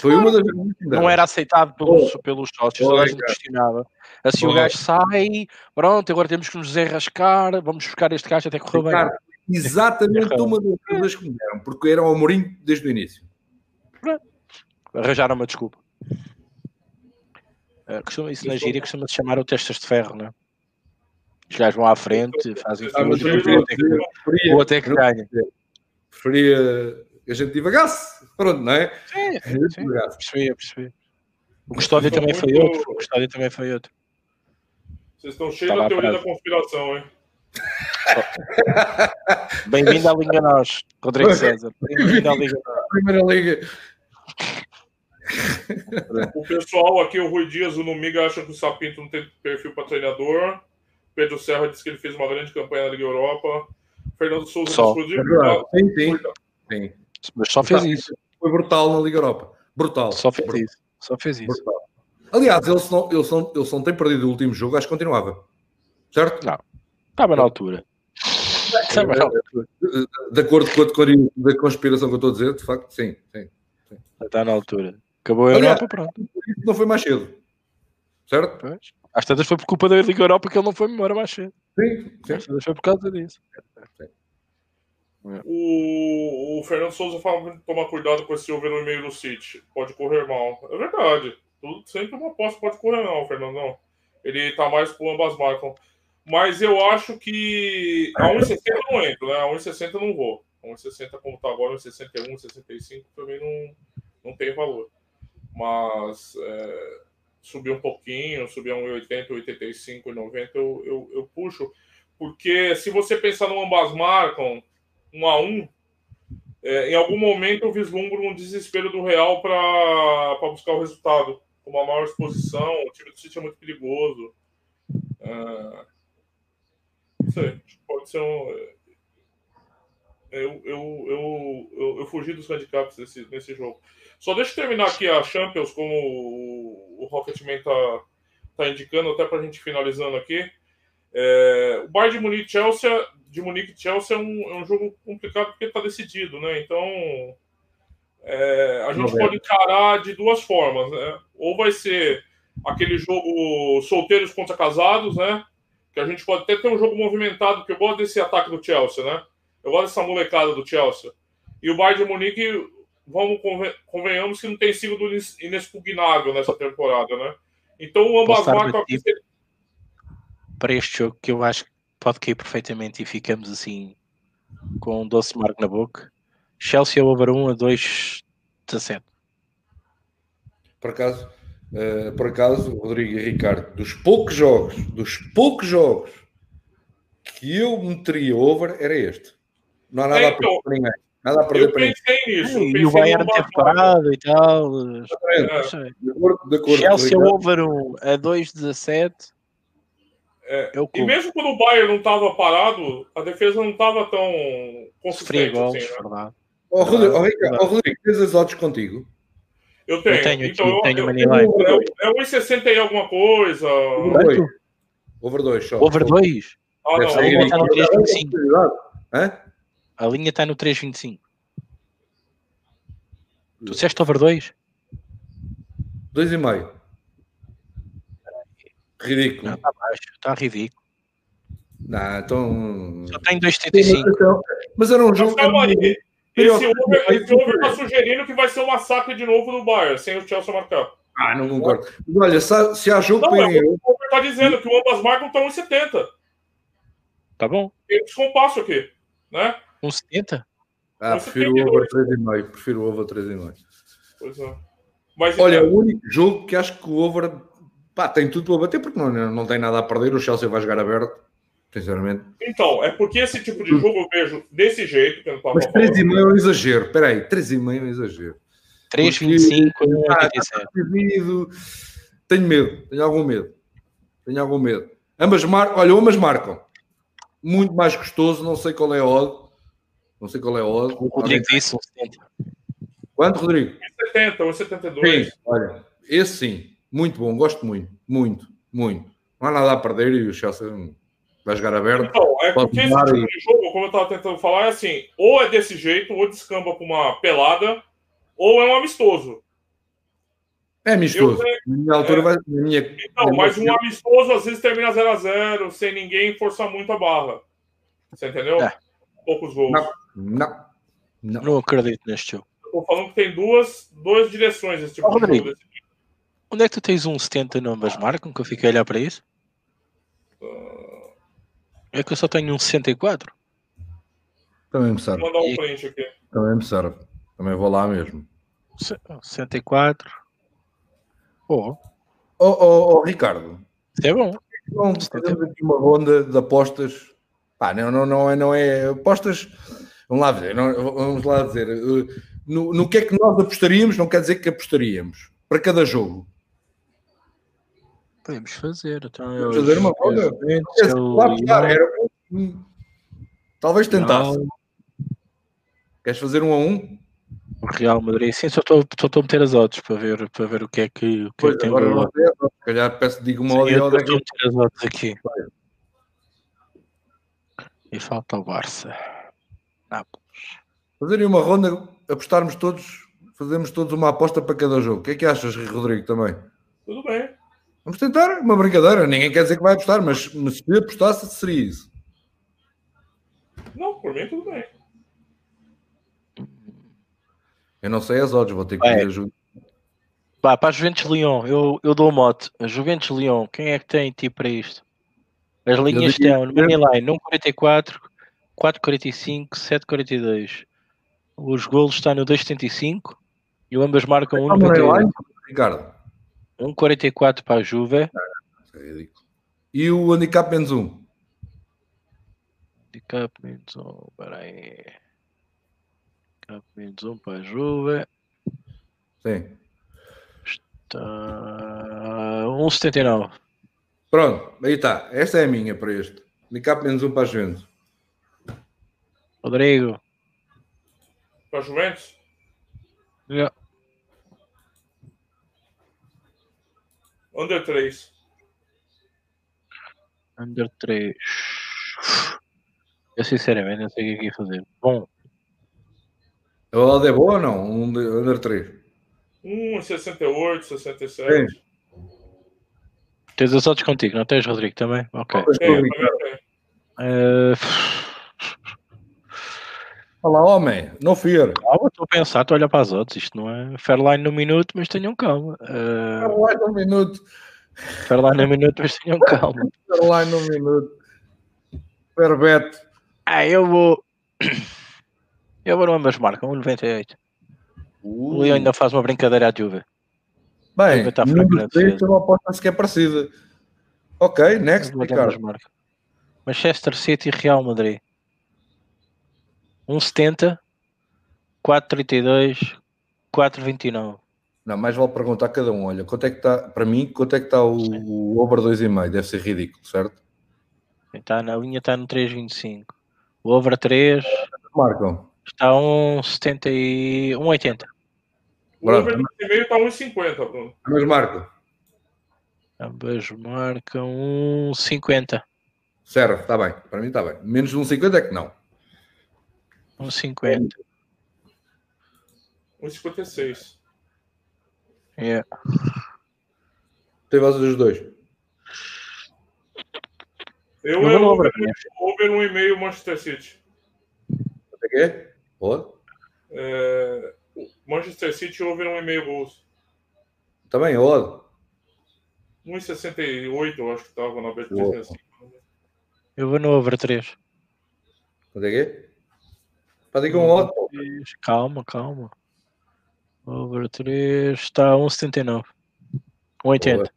Foi uma das razões que me deram. não era aceitado pelos, pelos sócios, toda a gente questionava. Assim o Oh. gajo sai, pronto, agora temos que nos desenrascar, vamos buscar este gajo até correr bem. Exatamente uma das razões que me deram. Porque era o Amorim desde o início. Arranjaram uma desculpa. Ah, costuma, isso na gíria costuma-se chamar o testas de ferro, não é? Os gajos vão à frente, fazem Ah, mas eu e depois o até que- preferia- o até que ganha. preferia que a gente divagasse. Pronto, não é? Sim, sim. Percebi, percebi. O Custódio também foi muito- outro. O Custódio também foi outro. Vocês estão cheios Tá lá da teoria da conspiração, hein? Bem-vindo à Liga Nós, Rodrigo César. Bem-vindo à Liga Nós. Primeira Liga. O pessoal aqui, o Rui Dias, o Numiga, acha que o Sapinto não tem perfil para treinador. Pedro Serra disse que ele fez uma grande campanha na Liga Europa. Fernando Souza Só. É verdade. Sim, sim. sim. Mas só fez isso. Foi brutal na Liga Europa. Brutal. Só fez Brutal. isso. Só fez isso. Brutal. Aliás, ele se, não, ele, se não, ele se não tem perdido o último jogo, acho que continuava. Certo? Não. Estava na altura. Estava na altura. De acordo com a teoria da conspiração que eu estou a dizer, de facto, sim. sim. Está na altura. Acabou a Aliás, Europa, pronto. Não foi mais cedo. Certo? Pois. Às tantas foi por culpa da Liga Europa que ele não foi embora mais cedo. Sim. sim. Às tantas foi por causa disso. O, o Fernando Souza fala pra tomar cuidado com esse over no e-mail do City. Pode correr mal. É verdade. Tudo, sempre uma aposta pode correr mal, Fernandão. Ele tá mais pro ambas marcam. Mas eu acho que a 1,60 não entra, né? A 1,60 não vou. A 1,60 como tá agora, 1,61, 65 também não, não tem valor. Mas é, subir um pouquinho, subir a 1,80, 85, 90, eu, eu, eu puxo. Porque se você pensar no ambas marcam, um a um, é, em algum momento eu vislumbro um desespero do Real para buscar o resultado. Com uma maior exposição, o time do City é muito perigoso. É, não sei, pode ser um. Eu, eu, eu, eu, eu fugi dos handicaps nesse, nesse jogo. Só deixa eu terminar aqui a Champions, como o, o Rocketman tá, tá indicando, até para a gente finalizando aqui. É, o Bayern de Munique Chelsea, de Munique Chelsea é um, é um jogo complicado porque está decidido, né? Então é, a gente Não pode encarar de duas formas, né? Ou vai ser aquele jogo solteiros contra casados, né? Que a gente pode até ter um jogo movimentado, porque eu gosto desse ataque do Chelsea, né? Eu gosto dessa molecada do Chelsea. E o Bayern de Munique, vamos conven- convenhamos que não tem sido inexpugnável nessa temporada, né? Então o aqui dica? Para este jogo que eu acho que pode cair perfeitamente e ficamos assim com um doce marco na boca. Chelsea over 1 a 2 17. Por acaso, eh, por acaso, Rodrigo e Ricardo, dos poucos jogos, dos poucos jogos que eu meteria over, era este. Não há nada é, então, a perder para ninguém. Nada a perder para ninguém. nisso. Pensei ah, e o Bayern teve parado e tal. É. De acordo, de acordo, Chelsea over a 2-17. É. E mesmo quando o Bayern não estava parado, a defesa não estava tão consistente. Frigol, assim, né? oh, Rodrigo, oh, Ricardo, oh, Rodrigo, tens as odds contigo? Eu tenho. Eu tenho, então aqui, eu, tenho eu, Money É, é 1,60 e alguma coisa. Over 2. Over 2 só. Over 2? Ah, Deve não. Over 3,5. A linha está no 3,25. Tu disseste over 2? 2,5. Ridículo. Não, está baixo. Está ridículo. Não, então. Só tem 2,75. Mas era um jogo. Esse over, esse over está sugerindo que vai ser um massacre de novo do Bayern, sem o Chelsea marcar. Ah, não concordo. Mas olha, se, se há jogo Não, é o over está dizendo, que o ambas marcam estão em 70. Tá bom? Tem descompasso aqui. Né? 1,70? Ah, Você prefiro o over 3,5. Prefiro o over 3,5. Pois é. Mas Olha, então, o único jogo que acho que o over pá, tem tudo para bater, porque não, não tem nada a perder. O Chelsea vai jogar aberto, sinceramente. então, é porque esse tipo de jogo eu vejo desse jeito, que eu não tava Mas falando. 3,5 é um exagero. Espera aí, 3,5 é um exagero. 3,25 Ah, 87. está perdido. Tenho medo, tenho algum medo. Tenho algum medo. Ambas marcam, olha, ambas marcam. Muito mais gostoso, não sei qual é a odd. Não sei qual é a odd. O Rodrigo disse um 70. Quanto, Rodrigo? 70 ou 72. Sim, olha, esse sim, muito bom, gosto muito, muito, muito. Não há nada a perder e o Chelsea vai jogar aberto. Então, é porque esse tipo de jogo, como eu tava tentando falar, é assim, ou é desse jeito, ou descamba pra uma pelada, ou é um amistoso. É amistoso. Eu- Na minha altura vai. Na minha, Então, na minha mas um amistoso às vezes termina 0x0, sem ninguém forçar muito a barra. Você entendeu? É. Poucos gols. Não. Não. Não. Não acredito neste jogo. Tô falando que tem duas, duas direções esse tipo Ó, de Rodrigo. jogo. Onde é que tu tens um 70 no ambas marcam? Que eu fiquei a olhar para isso. É que eu só tenho um 64. Também me Vou serve. mandar um print aqui. Também me serve. Também vou lá mesmo. Se- 64. Oh, Ó oh, Ricardo, isso é bom. Não, fazemos aqui uma ronda de apostas. Pá, não, não, não, é, não é apostas. Vamos lá ver, não- vamos lá dizer. eh, No, no que é que nós apostaríamos, não quer dizer que apostaríamos para cada jogo. Podemos fazer. Então, eu- fazer uma eu- eu- eu- lá era bom. Talvez tentasse. Não, Queres fazer um a um? o Real Madrid. Sim, só estou só estou a meter as odds para ver, para ver o que é que, o que, é Pois, tem agora se calhar peço digo uma Sim, e eu estou a meter as odds aqui. E falta o Barça. Nápoles. Fazerem uma ronda, apostarmos todos, fazemos todos uma aposta para cada jogo. O que é que achas, Rodrigo, também? Tudo bem. Vamos tentar, uma brincadeira. Ninguém quer dizer que vai apostar, mas mas se apostasse, seria isso. Não, por mim tudo bem. Eu não sei as odds, vou ter que pedir ajuda. Pá, para a Juventus Lyon, eu, eu dou o mote. A Juventus Lyon, quem é que tem tipo para isto? As linhas estão no Moneyline 1,44, 4,45, 7,42. Os golos estão no 2,75 e ambas marcam Ah, não é lá, 1,91. Ricardo. 1,44 para a Juve. Isso é ridículo. E o handicap menos um. Handicap menos 1, peraí. Handicap menos 1 para a Juve. Sim. Está 1,79. Pronto, aí está. Esta é a minha para este. Handicap menos um para a gente. Rodrigo. Para Juventus? Yeah. Under 3. Under 3. Eu sinceramente não sei o que é que ia fazer. Bom, A odd é boa ou não? Um de, under 3. 1, 68, 67. Tens as odds contigo, não tens, Rodrigo, também? Ok. Tem, eu também tenho. Eh, Olha lá, homem, não fear. calma, estou a pensar, estou a olhar para as odds. Isto não é Fairline no minuto, mas tenham calma. Eh, Caroline um minuto. Fairline no minuto, mas tenham calma. Caroline um minuto. Perbet. Ah, eu vou. Eu vou no ambas marcam, 1,98. O Leão ainda faz uma brincadeira à Juve. Bem, número fraco na 3 defesa. é uma aposta sequer parecida. Ok, next, Ricardo. Manchester City e Real Madrid. 1,70, 4,32, 4,29. Não, mais vale perguntar a cada um. Olha, quanto é que está, para mim, quanto é que está o, o over 2,5? Deve ser ridículo, certo? Está na linha está no 3,25. O over 3 Marcam. está a 1,70 e 1,80. O Pronto. over nesse meio está 1,50, Bruno. Mas marcam. Ambas marcam 1,50. Serve, está bem. Para mim está bem. Menos de 1,50 é que não. 1,50. 1,56. Yeah. Tem vocês os dois. Eu, Eu é over, over 3. over 1,5 Manchester City. Quanto é que é? Pode? É, Manchester City over 1,5 gols. Também, odd. 1,68 eu acho que estava na bet Boa. 365. Eu vou no over 3. Quanto é que é? Diga um pô. Calma, calma. Over 3 está a 1,79. 1,80. Boa.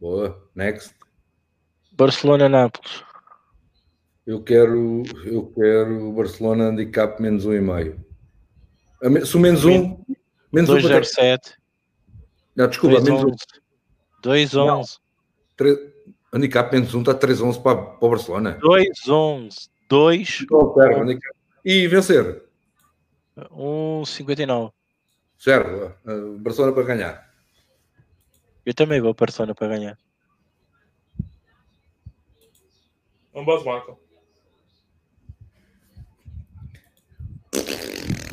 Boa. Next. Barcelona-Nápoles. Eu quero, eu quero o Barcelona handicap menos um e meio. A me- Se o menos um. Menos um. quanto é que- 2,07. Não, desculpa, menos um. 2,11. 3, handicap menos um está 3-11 para, para o Barcelona. 2,11. 2, Não, pera, handicap. E vencer. 1,59. Certo. uh, Barcelona para ganhar. Eu também vou para Barcelona para ganhar. Ambas marcam.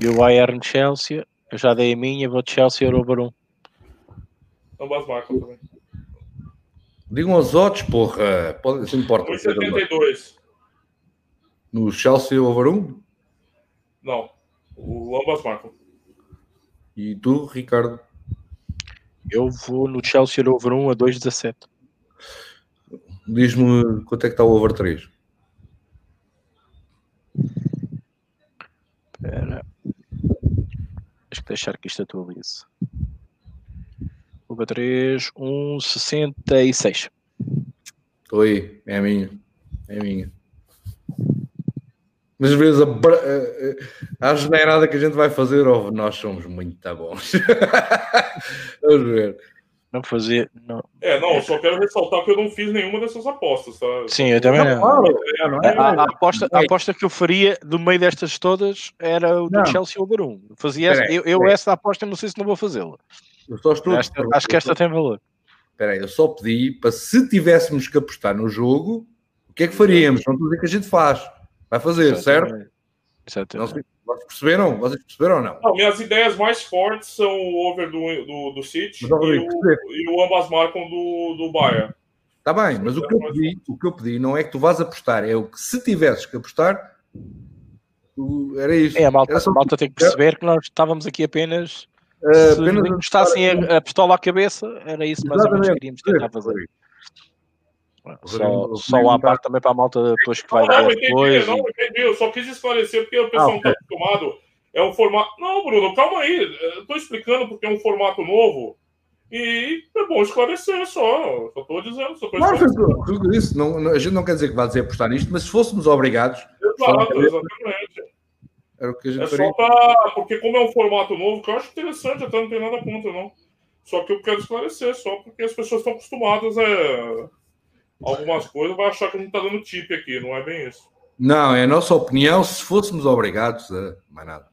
E o Bayern Chelsea. Eu já dei a minha, vou de Chelsea over 1. Ambas marcam também. Digam aos odds, porra. Pode, se importa. 1,72. No Chelsea over 1. Não. O, ambas marcam. E tu, Ricardo? Eu vou no Chelsea over 1 a 2,17. Diz-me quanto é que está o over 3. Espera. Deixa que deixar que isto atualize. Over 3, 1,66. Estou aí. É a minha. É a minha. Mas às vezes a, a, a, generada que a gente vai fazer, oh, nós somos muito bons. Vamos ver. Não fazer. Não. É, não, eu só quero ressaltar que eu não fiz nenhuma dessas apostas, tá? Sim, eu também não. Claro. A, a- a aposta, a aposta que eu faria do meio destas todas era o do Não. Chelsea over 1. Eu Fazia essa, eu, eu essa aposta não sei se não vou fazê-la. Eu só estou a Esta- Acho que esta tem valor. Espera aí, eu só pedi para se tivéssemos que apostar no jogo, o que é que faríamos? Não estou a dizer que a gente faz. Vai fazer, certo? Não Exatamente. sei, vocês perceberam? Vocês perceberam ou não? Não, minhas ideias mais fortes são o over do, do, do City Mas, e, o, e o ambas marcam do, do Bayern. Está Tá bem, mas o que, eu pedi, o que eu pedi não é que tu vás apostar, é o que se tivesses que apostar, tu- era isso. É, a malta, a malta tem que perceber que nós estávamos aqui apenas. Eh, se apenas nos gostassem a, a pistola à cabeça, era isso mais ou menos que queríamos tentar fazer. Só, só um parte também para a malta depois que vai Não, não, ver entendi, depois. não, entendi. Eu só quis esclarecer porque o pessoal Ah, não está acostumado. É um formato. Não, Bruno, calma aí. Eu tô explicando porque é um formato novo. E é bom esclarecer só. Só tô dizendo. Só tô Não, foi esclarecendo. o que eu disse. Não, não- a gente não quer dizer que vá dizer apostar nisto, mas se fôssemos obrigados, Exato, exatamente. era o que a gente É faria. só pra. Porque, como é um formato novo, que eu acho interessante, até não tem nada contra, não. Só que eu quero esclarecer, só porque as pessoas estão acostumadas a. Algumas coisas, vai achar que a gente tá dando tip aqui, não é bem isso. Não, é a nossa opinião se fôssemos obrigados a mais nada.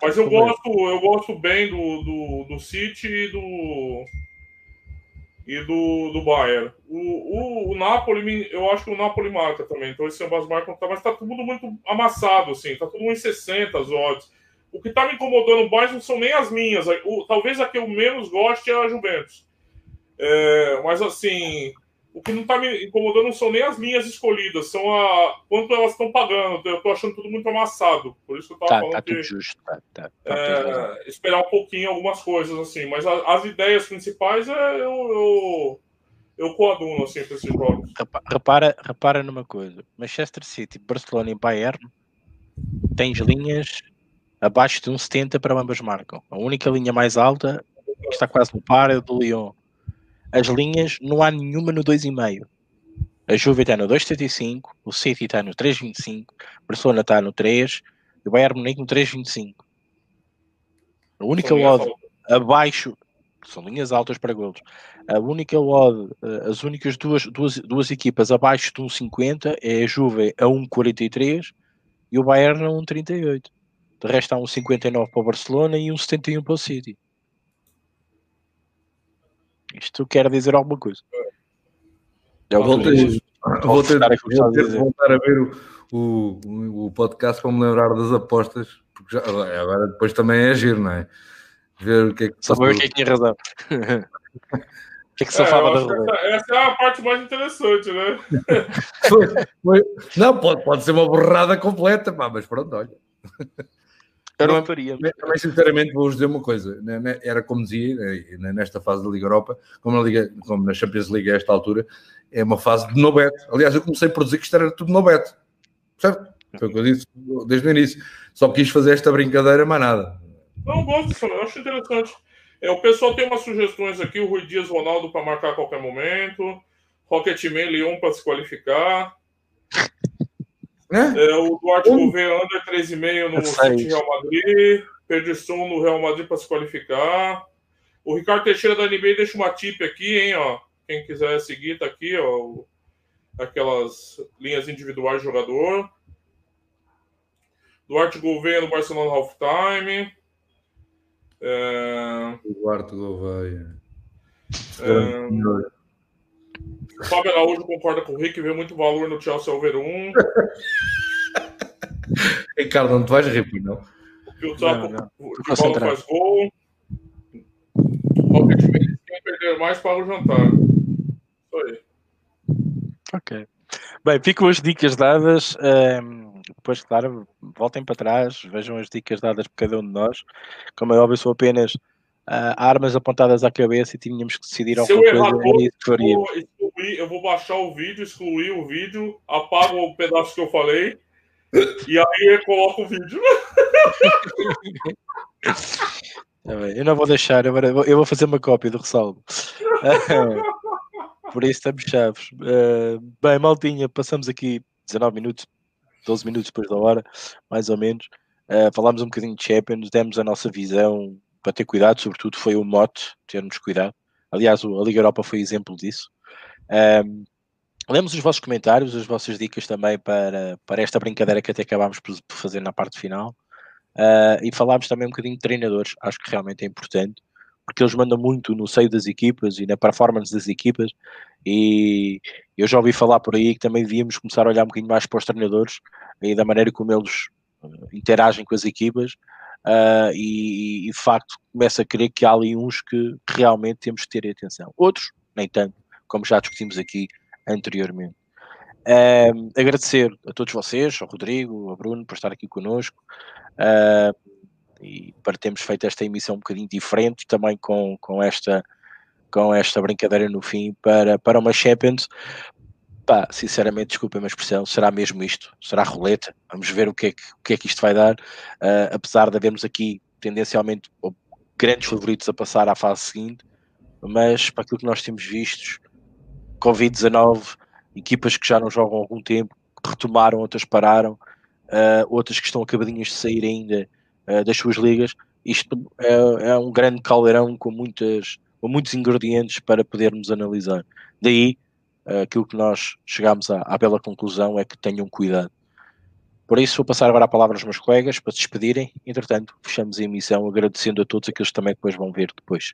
Mas eu roleta. gosto, eu gosto bem do, do, do City e do. E do, do Bayern. O, o, o Napoli, eu acho que o Napoli marca também. Então esse ambas marcam, tá, mas tá tudo muito amassado, assim. Tá tudo em 60 as odds. O que tá me incomodando mais não são nem as minhas. O, talvez a que eu menos goste é a Juventus. É, mas assim, o que não tá me incomodando não são nem as linhas escolhidas, são a quanto elas estão pagando. Eu tô achando tudo muito amassado. Por isso que eu tava Tá, falando tá que justo. Tá, tá, tá, é, esperar um pouquinho algumas coisas, assim. Mas a- as ideias principais é eu, eu, eu coaduno, assim, para esses jogos. Repa- Repara, repara numa coisa: Manchester City, Barcelona e Bayern tens linhas abaixo de um 70 para ambas marcam. A única linha mais alta, que está quase no par, é o do Lyon. As linhas, não há nenhuma no 2,5. A Juve está no 2,75, o City está no 3,25, o Barcelona está no 3 e o Bayern Munique no 3,25. A única odd abaixo são linhas altas para golos. A única odd, eh, as únicas duas, duas, duas equipas abaixo de 1,50 é a Juve a 1,43 e o Bayern a 1,38. De resto há 1,59 para o Barcelona e 1,71 para o City. Isto quer dizer alguma coisa. É o que eu vou ter, que vou estás a ter de dizer. voltar a ver o, o, o podcast para me lembrar das apostas, porque já, agora depois também é agir, não é? Ver o que é que Só para ver passou. quem tinha razão. O que é que se É, da que roleta? essa, essa é a parte mais interessante, né? Foi- foi- Não, pode, pode ser uma borrada completa, pá, mas pronto, olha. Eu não faria. Também, sinceramente, vou-vos dizer uma coisa. né, né, Era como dizia, né, nesta fase da Liga Europa, como na, Liga, como na Champions League a esta altura, é uma fase de no bet. Aliás, eu comecei por dizer que isto era tudo no bet. Certo? Foi o que eu disse desde o início. Só quis fazer esta brincadeira, mas nada. Não, gosto disso, eu acho interessante. É, o pessoal tem umas sugestões aqui, o Rui Dias Ronaldo para marcar a qualquer momento, Rocketman Leon para se qualificar. É? É, o Duarte um... Gouveia under 3,5 no City Real Madrid, Pedrisson no Real Madrid para se qualificar. O Ricardo Teixeira da NBA deixa uma tip aqui, hein, ó. Quem quiser seguir, tá aqui, ó. Aquelas linhas individuais de jogador. Duarte Gouveia no Barcelona Halftime. É... Duarte Gouveia. É... O Fábio Araújo concorda com o Rick, vê muito valor no Chelsea over 1. Ricardo, não te vais rir, não. O Saco, o Paulo faz gol. Rocket quem perder mais para o jantar. Isso aí. Ok. Bem, ficam as dicas dadas. Um, depois, claro, voltem para trás, vejam as dicas dadas por cada um de nós. Como é óbvio, são apenas uh, armas apontadas à cabeça e tínhamos que decidir alguma coisa. Errar, isso que excluir, eu vou baixar o vídeo, excluir o vídeo, apago o pedaço que eu falei e aí eu coloco o vídeo. Tá eu não vou deixar, eu vou fazer uma cópia do ressalvo. Por isso estamos chaves. Uh, bem, maltinha, passamos aqui 19 minutos, 12 minutos depois da hora, mais ou menos. Falámos um bocadinho de Champions, demos a nossa visão para ter cuidado, sobretudo foi o mote, termos cuidado. Aliás, a Liga Europa foi exemplo disso. Um, lemos os vossos comentários, as vossas dicas também para, para esta brincadeira que até acabámos por fazer na parte final. Uh, e falámos também um bocadinho de treinadores, acho que realmente é importante, porque eles mandam muito no seio das equipas e na performance das equipas. E eu já ouvi falar por aí que também devíamos começar a olhar um bocadinho mais para os treinadores e da maneira como eles ah, interagem com as equipas. Uh, e, e, de facto começo a crer que há ali uns que realmente temos que ter atenção. Outros, nem tanto como já discutimos aqui anteriormente. Uh, agradecer a todos vocês, ao Rodrigo, ao Bruno, por estar aqui connosco uh, e para termos feito esta emissão um bocadinho diferente, também com, com, esta, com esta brincadeira no fim para, para uma Champions. Pá, sinceramente, desculpem a expressão, será mesmo isto? Será roleta? Vamos ver o que é que, o que, é que isto vai dar, uh, apesar de havermos aqui tendencialmente grandes favoritos a passar à fase seguinte, mas para aquilo que nós temos vistos, Covid-19, equipas que já não jogam há algum tempo, retomaram, outras pararam, uh, outras que estão acabadinhas de sair ainda uh, das suas ligas. Isto é, é, um grande caldeirão com, muitas, com muitos ingredientes para podermos analisar. Daí, aquilo que nós chegámos à, à bela conclusão é que tenham cuidado. Por isso, vou passar agora a palavra aos meus colegas para se despedirem. Entretanto, fechamos a emissão agradecendo a todos aqueles que também depois vão ver depois.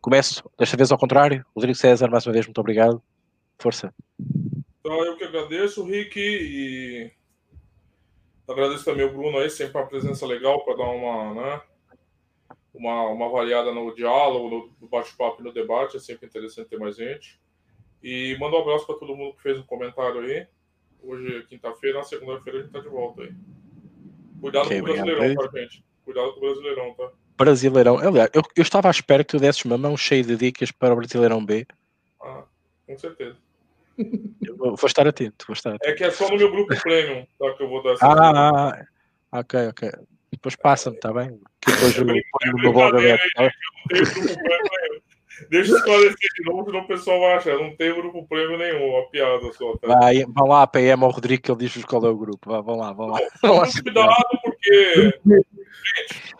Começo, desta vez ao contrário. Rodrigo César, mais uma vez, muito obrigado. Força. Então, eu que agradeço, Rick, e agradeço também o Bruno aí, sempre uma presença legal para dar uma, né, uma, uma variada no diálogo, no bate-papo e no debate. É sempre interessante ter mais gente. E manda um abraço para todo mundo que fez um comentário aí. Hoje é quinta-feira, na segunda-feira a gente tá de volta aí. Cuidado okay, com o Brasileirão, tá, gente? Cuidado com o Brasileirão, tá? Brasileirão. Aliás, eu, eu estava à espera que tu desses uma mão cheia de dicas para o Brasileirão B. Ah, com certeza. Eu vou estar atento, vou estar atento. É que é só no meu grupo premium tá, que eu vou dar essa. Ah, ah, ah, ok, ok. Depois passa-me, está bem? Que depois eu ponho no meu blog aberto. Tá? Deixa eu esclarecer de novo, senão o pessoal vai achar. Não tem grupo prêmio nenhum, uma piada só. Tá? Vai, vão lá, PM ao Rodrigo, que ele diz qual é o grupo. Vá, vão lá, vão lá. Muito cuidado, porque. Gente,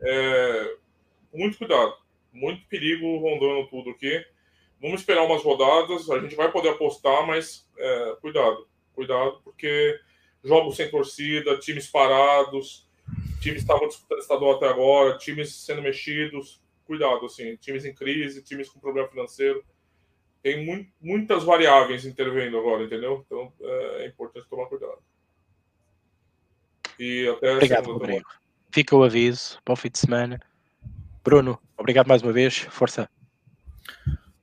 é, muito cuidado. Muito perigo rondando tudo aqui. Vamos esperar umas rodadas, a gente vai poder apostar, mas é, cuidado, cuidado, porque jogos sem torcida, times parados, times estavam disputando estadual até agora, times sendo mexidos, cuidado, assim, times em crise, times com problema financeiro. Tem mu muitas variáveis intervindo agora, entendeu? Então é, é importante tomar cuidado. E até Obrigado, Rodrigo. Fica o aviso, bom fim de semana. Bruno, obrigado mais uma vez, força.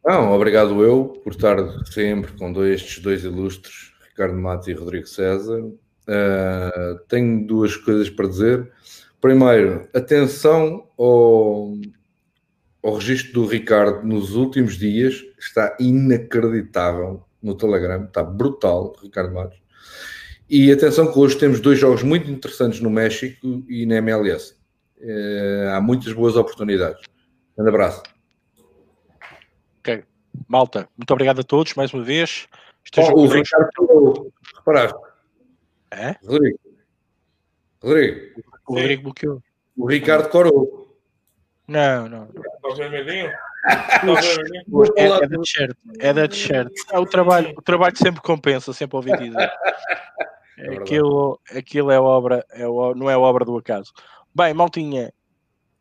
Não, obrigado eu por estar sempre com dois, estes dois ilustres, Ricardo Mato e Rodrigo César. Uh, tenho duas coisas para dizer. Primeiro, atenção ao, ao registro do Ricardo nos últimos dias, está inacreditável no Telegram, está brutal, Ricardo Matos. E atenção que hoje temos dois jogos muito interessantes no México e na MLS. uh, há muitas boas oportunidades. Um abraço. Ok. Malta, muito obrigado a todos mais uma vez. Oh, o Ricardo, reparaste? É? Rodrigo. Rodrigo. O Rodrigo bloqueou. O Ricardo corou. Não, não. Tá vermelhinho? É, é da t-shirt. É da t-shirt. É, o, trabalho, o trabalho sempre compensa, sempre ouvi dizer. É aquilo, aquilo é obra, é, não é obra do acaso. Bem, maltinha,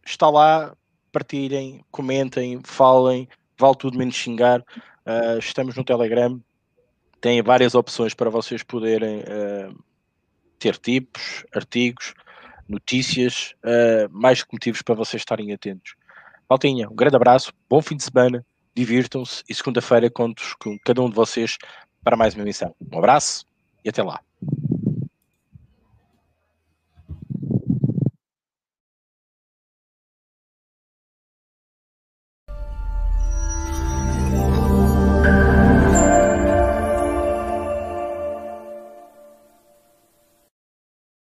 está lá, partilhem, comentem, falem, vale tudo menos xingar. Uh, estamos no Telegram, tem várias opções para vocês poderem uh, ter tipos, artigos, notícias, uh, mais que motivos para vocês estarem atentos. Maltinha, um grande abraço, bom fim de semana, divirtam-se e segunda-feira conto com cada um de vocês para mais uma emissão. Um abraço e até lá.